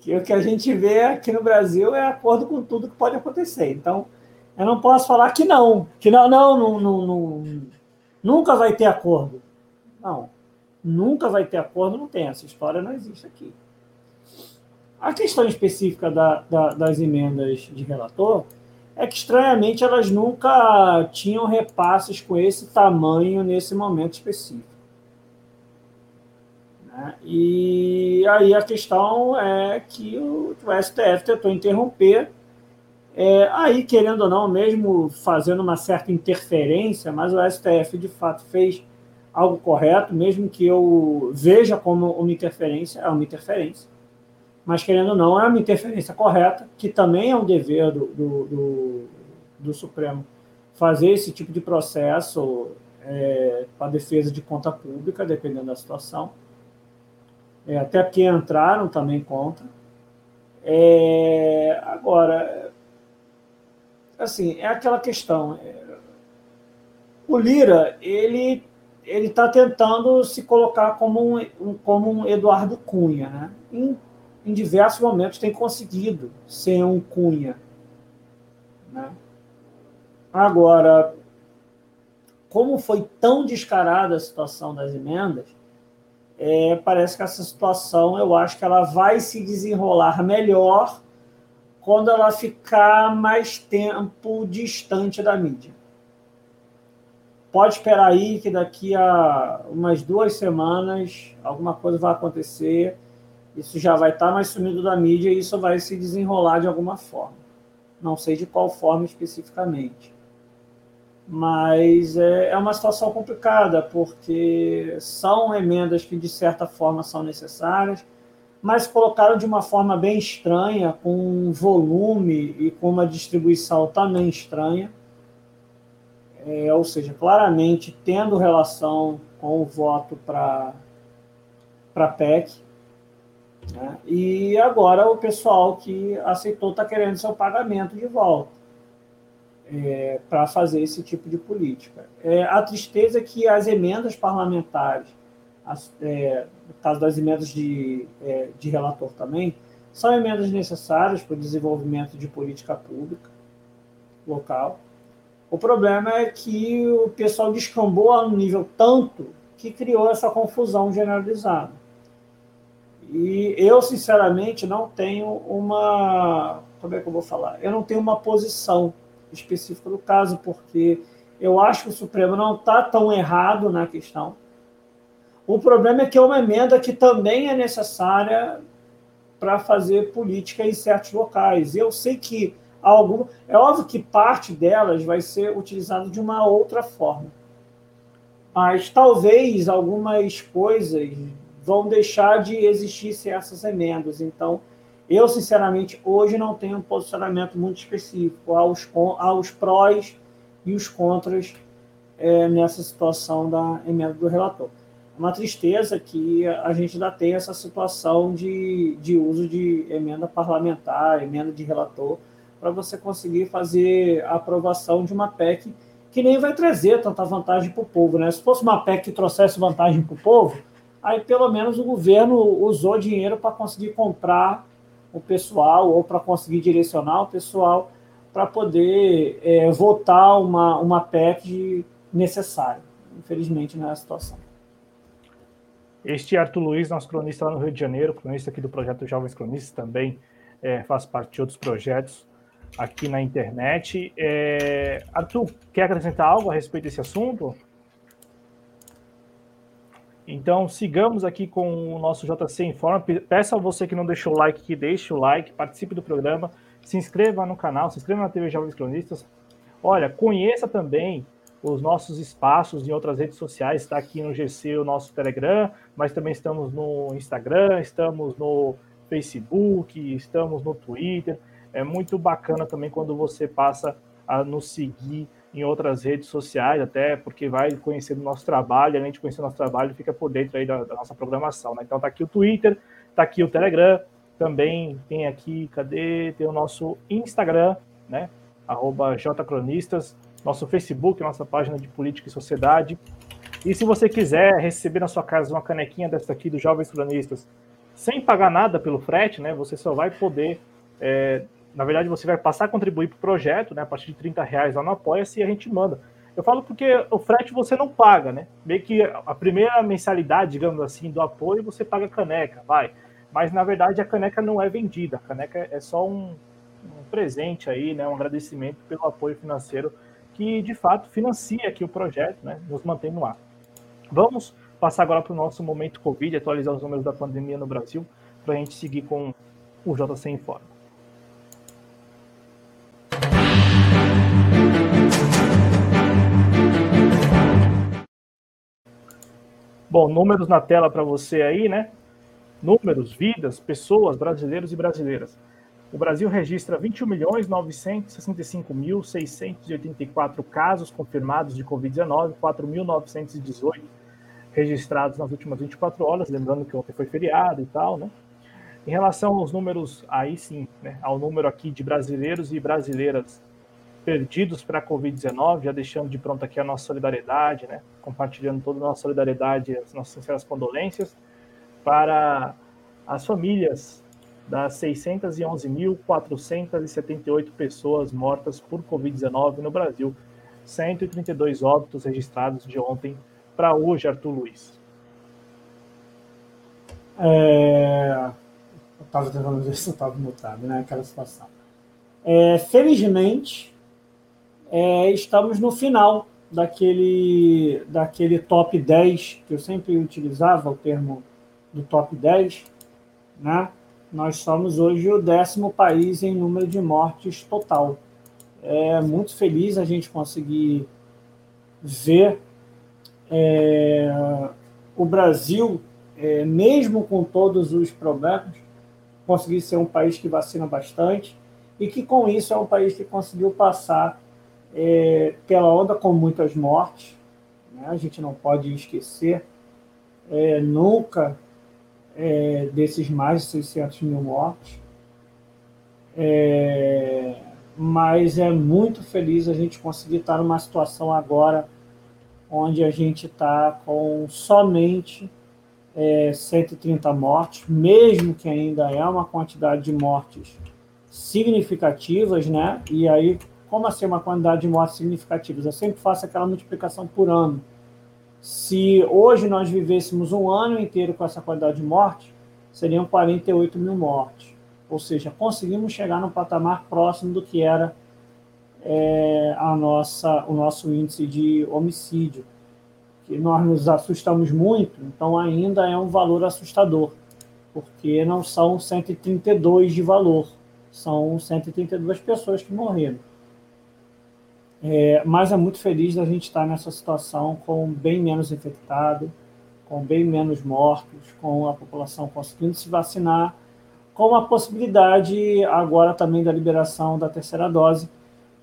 Que o que a gente vê aqui no Brasil é acordo com tudo que pode acontecer. Então, eu não posso falar que não, que não, não, não, não, não nunca vai ter acordo. Não, nunca vai ter acordo, não tem. Essa história não existe aqui. A questão específica da, da, das emendas de relator é que estranhamente elas nunca tinham repasses com esse tamanho nesse momento específico. Né? E aí a questão é que o, STF tentou interromper, é, aí querendo ou não, mesmo fazendo uma certa interferência, mas o STF de fato fez algo correto, mesmo que eu veja como uma interferência, é uma interferência mas querendo ou não, é uma interferência correta, que também é um dever do, do, do, do Supremo fazer esse tipo de processo é, para defesa de conta pública, dependendo da situação. É, até porque entraram também contra. É, agora, assim, é aquela questão. O Lira, ele ele está tentando se colocar como um, como um Eduardo Cunha, né? Em, em diversos momentos tem conseguido ser um Cunha, né? Agora, como foi tão descarada a situação das emendas, é, parece que essa situação, eu acho que ela vai se desenrolar melhor quando ela ficar mais tempo distante da mídia. Pode esperar aí que daqui a umas duas semanas alguma coisa vai acontecer, isso já vai estar mais sumido da mídia e isso vai se desenrolar de alguma forma. Não sei de qual forma especificamente. Mas é, é uma situação complicada, porque são emendas que, de certa forma, são necessárias, mas colocaram de uma forma bem estranha, com um volume e com uma distribuição também estranha é, ou seja, claramente tendo relação com o voto para a PEC. Né? E agora o pessoal que aceitou está querendo seu pagamento de volta é, para fazer esse tipo de política. É, a tristeza é que as emendas parlamentares, as, é, no caso das emendas de, é, de relator também, são emendas necessárias para o desenvolvimento de política pública local o problema é que o pessoal descambou a um nível tanto que criou essa confusão generalizada. E eu, sinceramente, não tenho uma. Como é que eu vou falar? Eu não tenho uma posição específica do caso, porque eu acho que o Supremo não está tão errado na questão. O problema é que é uma emenda que também é necessária para fazer política em certos locais. Eu sei que alguma. É óbvio que parte delas vai ser utilizada de uma outra forma. Mas talvez algumas coisas vão deixar de existir sem essas emendas. Então, eu, sinceramente, hoje não tenho um posicionamento muito específico aos, aos prós e os contras é, nessa situação da emenda do relator. Uma tristeza que a gente ainda tem essa situação de, de uso de emenda parlamentar, emenda de relator, para você conseguir fazer a aprovação de uma PEC que nem vai trazer tanta vantagem para o povo. Né? Se fosse uma PEC que trouxesse vantagem para o povo, aí pelo menos o governo usou dinheiro para conseguir comprar o pessoal ou para conseguir direcionar o pessoal para poder é, votar uma, uma PEC necessária. Infelizmente, não é a situação. Este é Arthur Luiz, nosso cronista lá no Rio de Janeiro, cronista aqui do projeto Jovens Cronistas, também é, faz parte de outros projetos aqui na internet. É... Arthur, quer acrescentar algo a respeito desse assunto? Então, sigamos aqui com o nosso JC Informa. Peço a você que não deixou o like que deixe o like, participe do programa, se inscreva no canal, se inscreva na TV Jovens Cronistas. Olha, conheça também os nossos espaços em outras redes sociais. Está aqui no GC o nosso Telegram, mas também estamos no Instagram, estamos no Facebook, estamos no Twitter é muito bacana também quando você passa a nos seguir em outras redes sociais, até porque vai conhecer o nosso trabalho, além de conhecer o nosso trabalho, fica por dentro aí da, da nossa programação. Né? Então tá aqui o Twitter, tá aqui o Telegram, também tem aqui, cadê? Tem o nosso Instagram, né? Arroba jcronistas, nosso Facebook, nossa página de política e sociedade. E se você quiser receber na sua casa uma canequinha dessa aqui dos Jovens Cronistas, sem pagar nada pelo frete, né? Você só vai poder é, na verdade, você vai passar a contribuir para o projeto, né? A partir de 30 reais lá no Apoia-se e a gente manda. Eu falo porque o frete você não paga, né? Meio que a primeira mensalidade, digamos assim, do apoio, você paga caneca, vai. Mas na verdade a caneca não é vendida, a caneca é só um, um presente aí, né? Um agradecimento pelo apoio financeiro que de fato financia aqui o projeto, né? Nos mantém no ar. Vamos passar agora para o nosso momento Covid, atualizar os números da pandemia no Brasil, para a gente seguir com o JC Informa. Bom, números na tela para você aí, né? Números, vidas, pessoas, brasileiros e brasileiras. O Brasil registra 21.965.684 casos confirmados de Covid-19, 4.918 registrados nas últimas 24 horas, lembrando que ontem foi feriado e tal, né? Em relação aos números, aí sim, né, ao número aqui de brasileiros e brasileiras perdidos para a Covid-19, já deixando de pronto aqui a nossa solidariedade, né, compartilhando toda a nossa solidariedade, as nossas sinceras condolências para as famílias das 611.478 pessoas mortas por Covid-19 no Brasil, 132 óbitos registrados de ontem para hoje, Arthur Luiz. É... Eu estava tentando ver se eu estava mutado, né? Aquela situação. É, felizmente, é, estamos no final daquele, daquele top 10, que eu sempre utilizava o termo do top 10, né? Nós somos hoje o décimo país em número de mortes total. É muito feliz a gente conseguir ver é, o Brasil, é, mesmo com todos os problemas, conseguir ser um país que vacina bastante e que, com isso, é um país que conseguiu passar é, pela onda com muitas mortes. Né? A gente não pode esquecer é, nunca é, desses mais de 600 mil mortes. É, mas é muito feliz a gente conseguir estar numa situação agora onde a gente está com somente é, 130 mortes, mesmo que ainda é uma quantidade de mortes significativas, né? E aí, como assim uma quantidade de mortes significativas? Eu sempre faço aquela multiplicação por ano. Se hoje nós vivêssemos um ano inteiro com essa quantidade de mortes, seriam 48 mil mortes. Ou seja, conseguimos chegar num patamar próximo do que era é, a nossa, o nosso índice de homicídio, que nós nos assustamos muito, então ainda é um valor assustador, porque não são 132 de valor, são 132 pessoas que morreram. É, mas é muito feliz da gente estar nessa situação com bem menos infectado, com bem menos mortos, com a população conseguindo se vacinar, com a possibilidade agora também da liberação da terceira dose.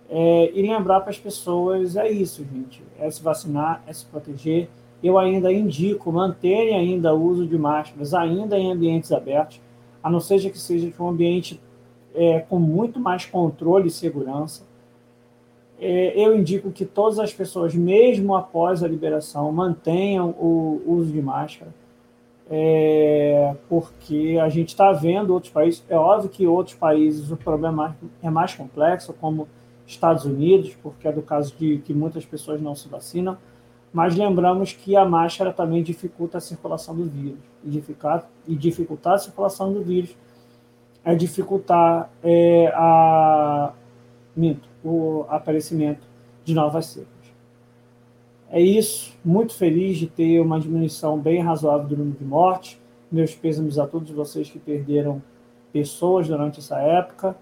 É, e lembrar para as pessoas é isso, gente, é se vacinar, é se proteger. Eu ainda indico manterem ainda o uso de máscaras, ainda em ambientes abertos, a não seja que seja um ambiente é, com muito mais controle e segurança eu indico que todas as pessoas, mesmo após a liberação, mantenham o uso de máscara, é, porque a gente está vendo outros países. É óbvio que outros países o problema é mais complexo, como Estados Unidos, porque é do caso de que muitas pessoas não se vacinam, mas lembramos que a máscara também dificulta a circulação do vírus. E dificultar, e dificultar a circulação do vírus é dificultar é, a, minto, o aparecimento de novas cepas. É isso, muito feliz de ter uma diminuição bem razoável do número de mortes. Meus pêsames a todos vocês que perderam pessoas durante essa época.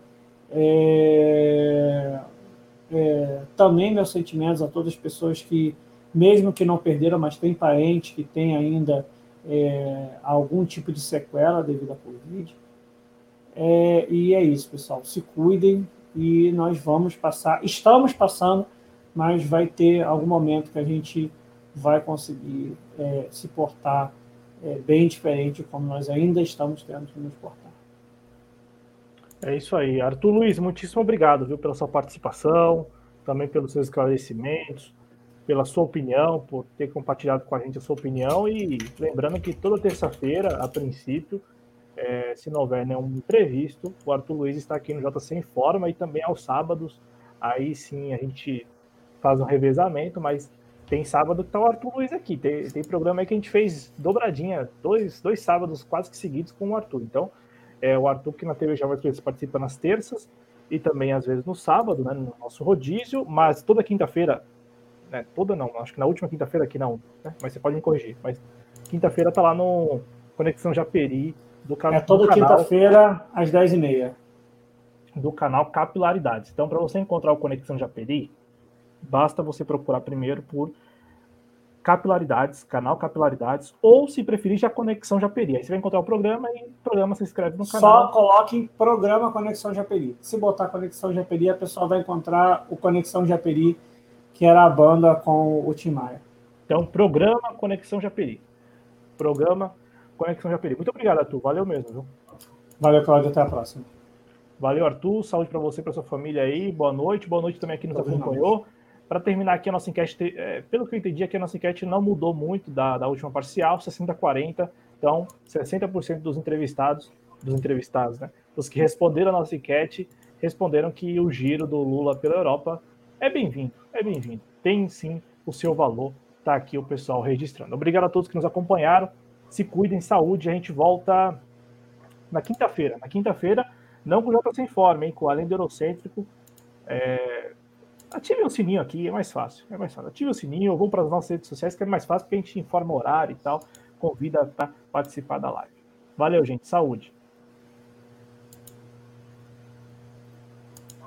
É, é, também meus sentimentos a todas as pessoas que, mesmo que não perderam, mas têm parentes que têm ainda é, algum tipo de sequela devido à Covid. É, e é isso, pessoal. Se cuidem, e nós vamos passar, estamos passando, mas vai ter algum momento que a gente vai conseguir é, se portar é, bem diferente como nós ainda estamos tendo que nos portar. É isso aí. Arthur Luiz, muitíssimo obrigado viu, pela sua participação, também pelos seus esclarecimentos, pela sua opinião, por ter compartilhado com a gente a sua opinião e lembrando que toda terça-feira, a princípio, é, se não houver nenhum imprevisto, o Arthur Luiz está aqui no JC em Forma e também aos sábados. Aí sim a gente faz um revezamento, mas tem sábado que tá o Arthur Luiz aqui. Tem, tem programa aí que a gente fez dobradinha, dois, dois sábados quase que seguidos com o Arthur. Então, é o Arthur que na TV já vai participa nas terças e também às vezes no sábado, né, no nosso rodízio, mas toda quinta-feira, né, toda não, acho que na última quinta-feira aqui não, né, mas você pode me corrigir, mas quinta-feira tá lá no Conexão Japeri, do canal. É toda quinta-feira, às 10h30. Do canal Capilaridades. Então, para você encontrar o Conexão Japeri, basta você procurar primeiro por Capilaridades, canal Capilaridades, ou se preferir, já Conexão Japeri. Aí você vai encontrar o programa e o programa se inscreve no canal. Só coloque programa Conexão Japeri. Se botar Conexão Japeri, a pessoa vai encontrar o Conexão Japeri, que era a banda com o Tim Maia. Então, programa Conexão Japeri. Programa Conexão Japeri. Muito obrigado, Arthur. Valeu mesmo, viu? Valeu, Cláudio. Até a próxima. Valeu, Arthur. Saúde para você e para sua família aí. Boa noite. Boa noite também aqui nos acompanhou. Para terminar aqui a nossa enquete, é, pelo que eu entendi aqui, a nossa enquete não mudou muito da, da última parcial, 60-40. Então, 60% dos entrevistados, dos entrevistados, né? Os que responderam a nossa enquete, responderam que o giro do Lula pela Europa é bem-vindo, é bem-vindo. Tem sim o seu valor. Tá aqui o pessoal registrando. Obrigado a todos que nos acompanharam. Se cuidem, saúde. A gente volta na quinta-feira. Na quinta-feira, não com o Jota Sem Forma, hein? Com Além do Eurocêntrico. É, Ative o sininho aqui, é mais fácil. É mais fácil. Ative o sininho, ou vou para as nossas redes sociais, que é mais fácil, porque a gente informa o horário e tal, convida para participar da live. Valeu, gente. Saúde.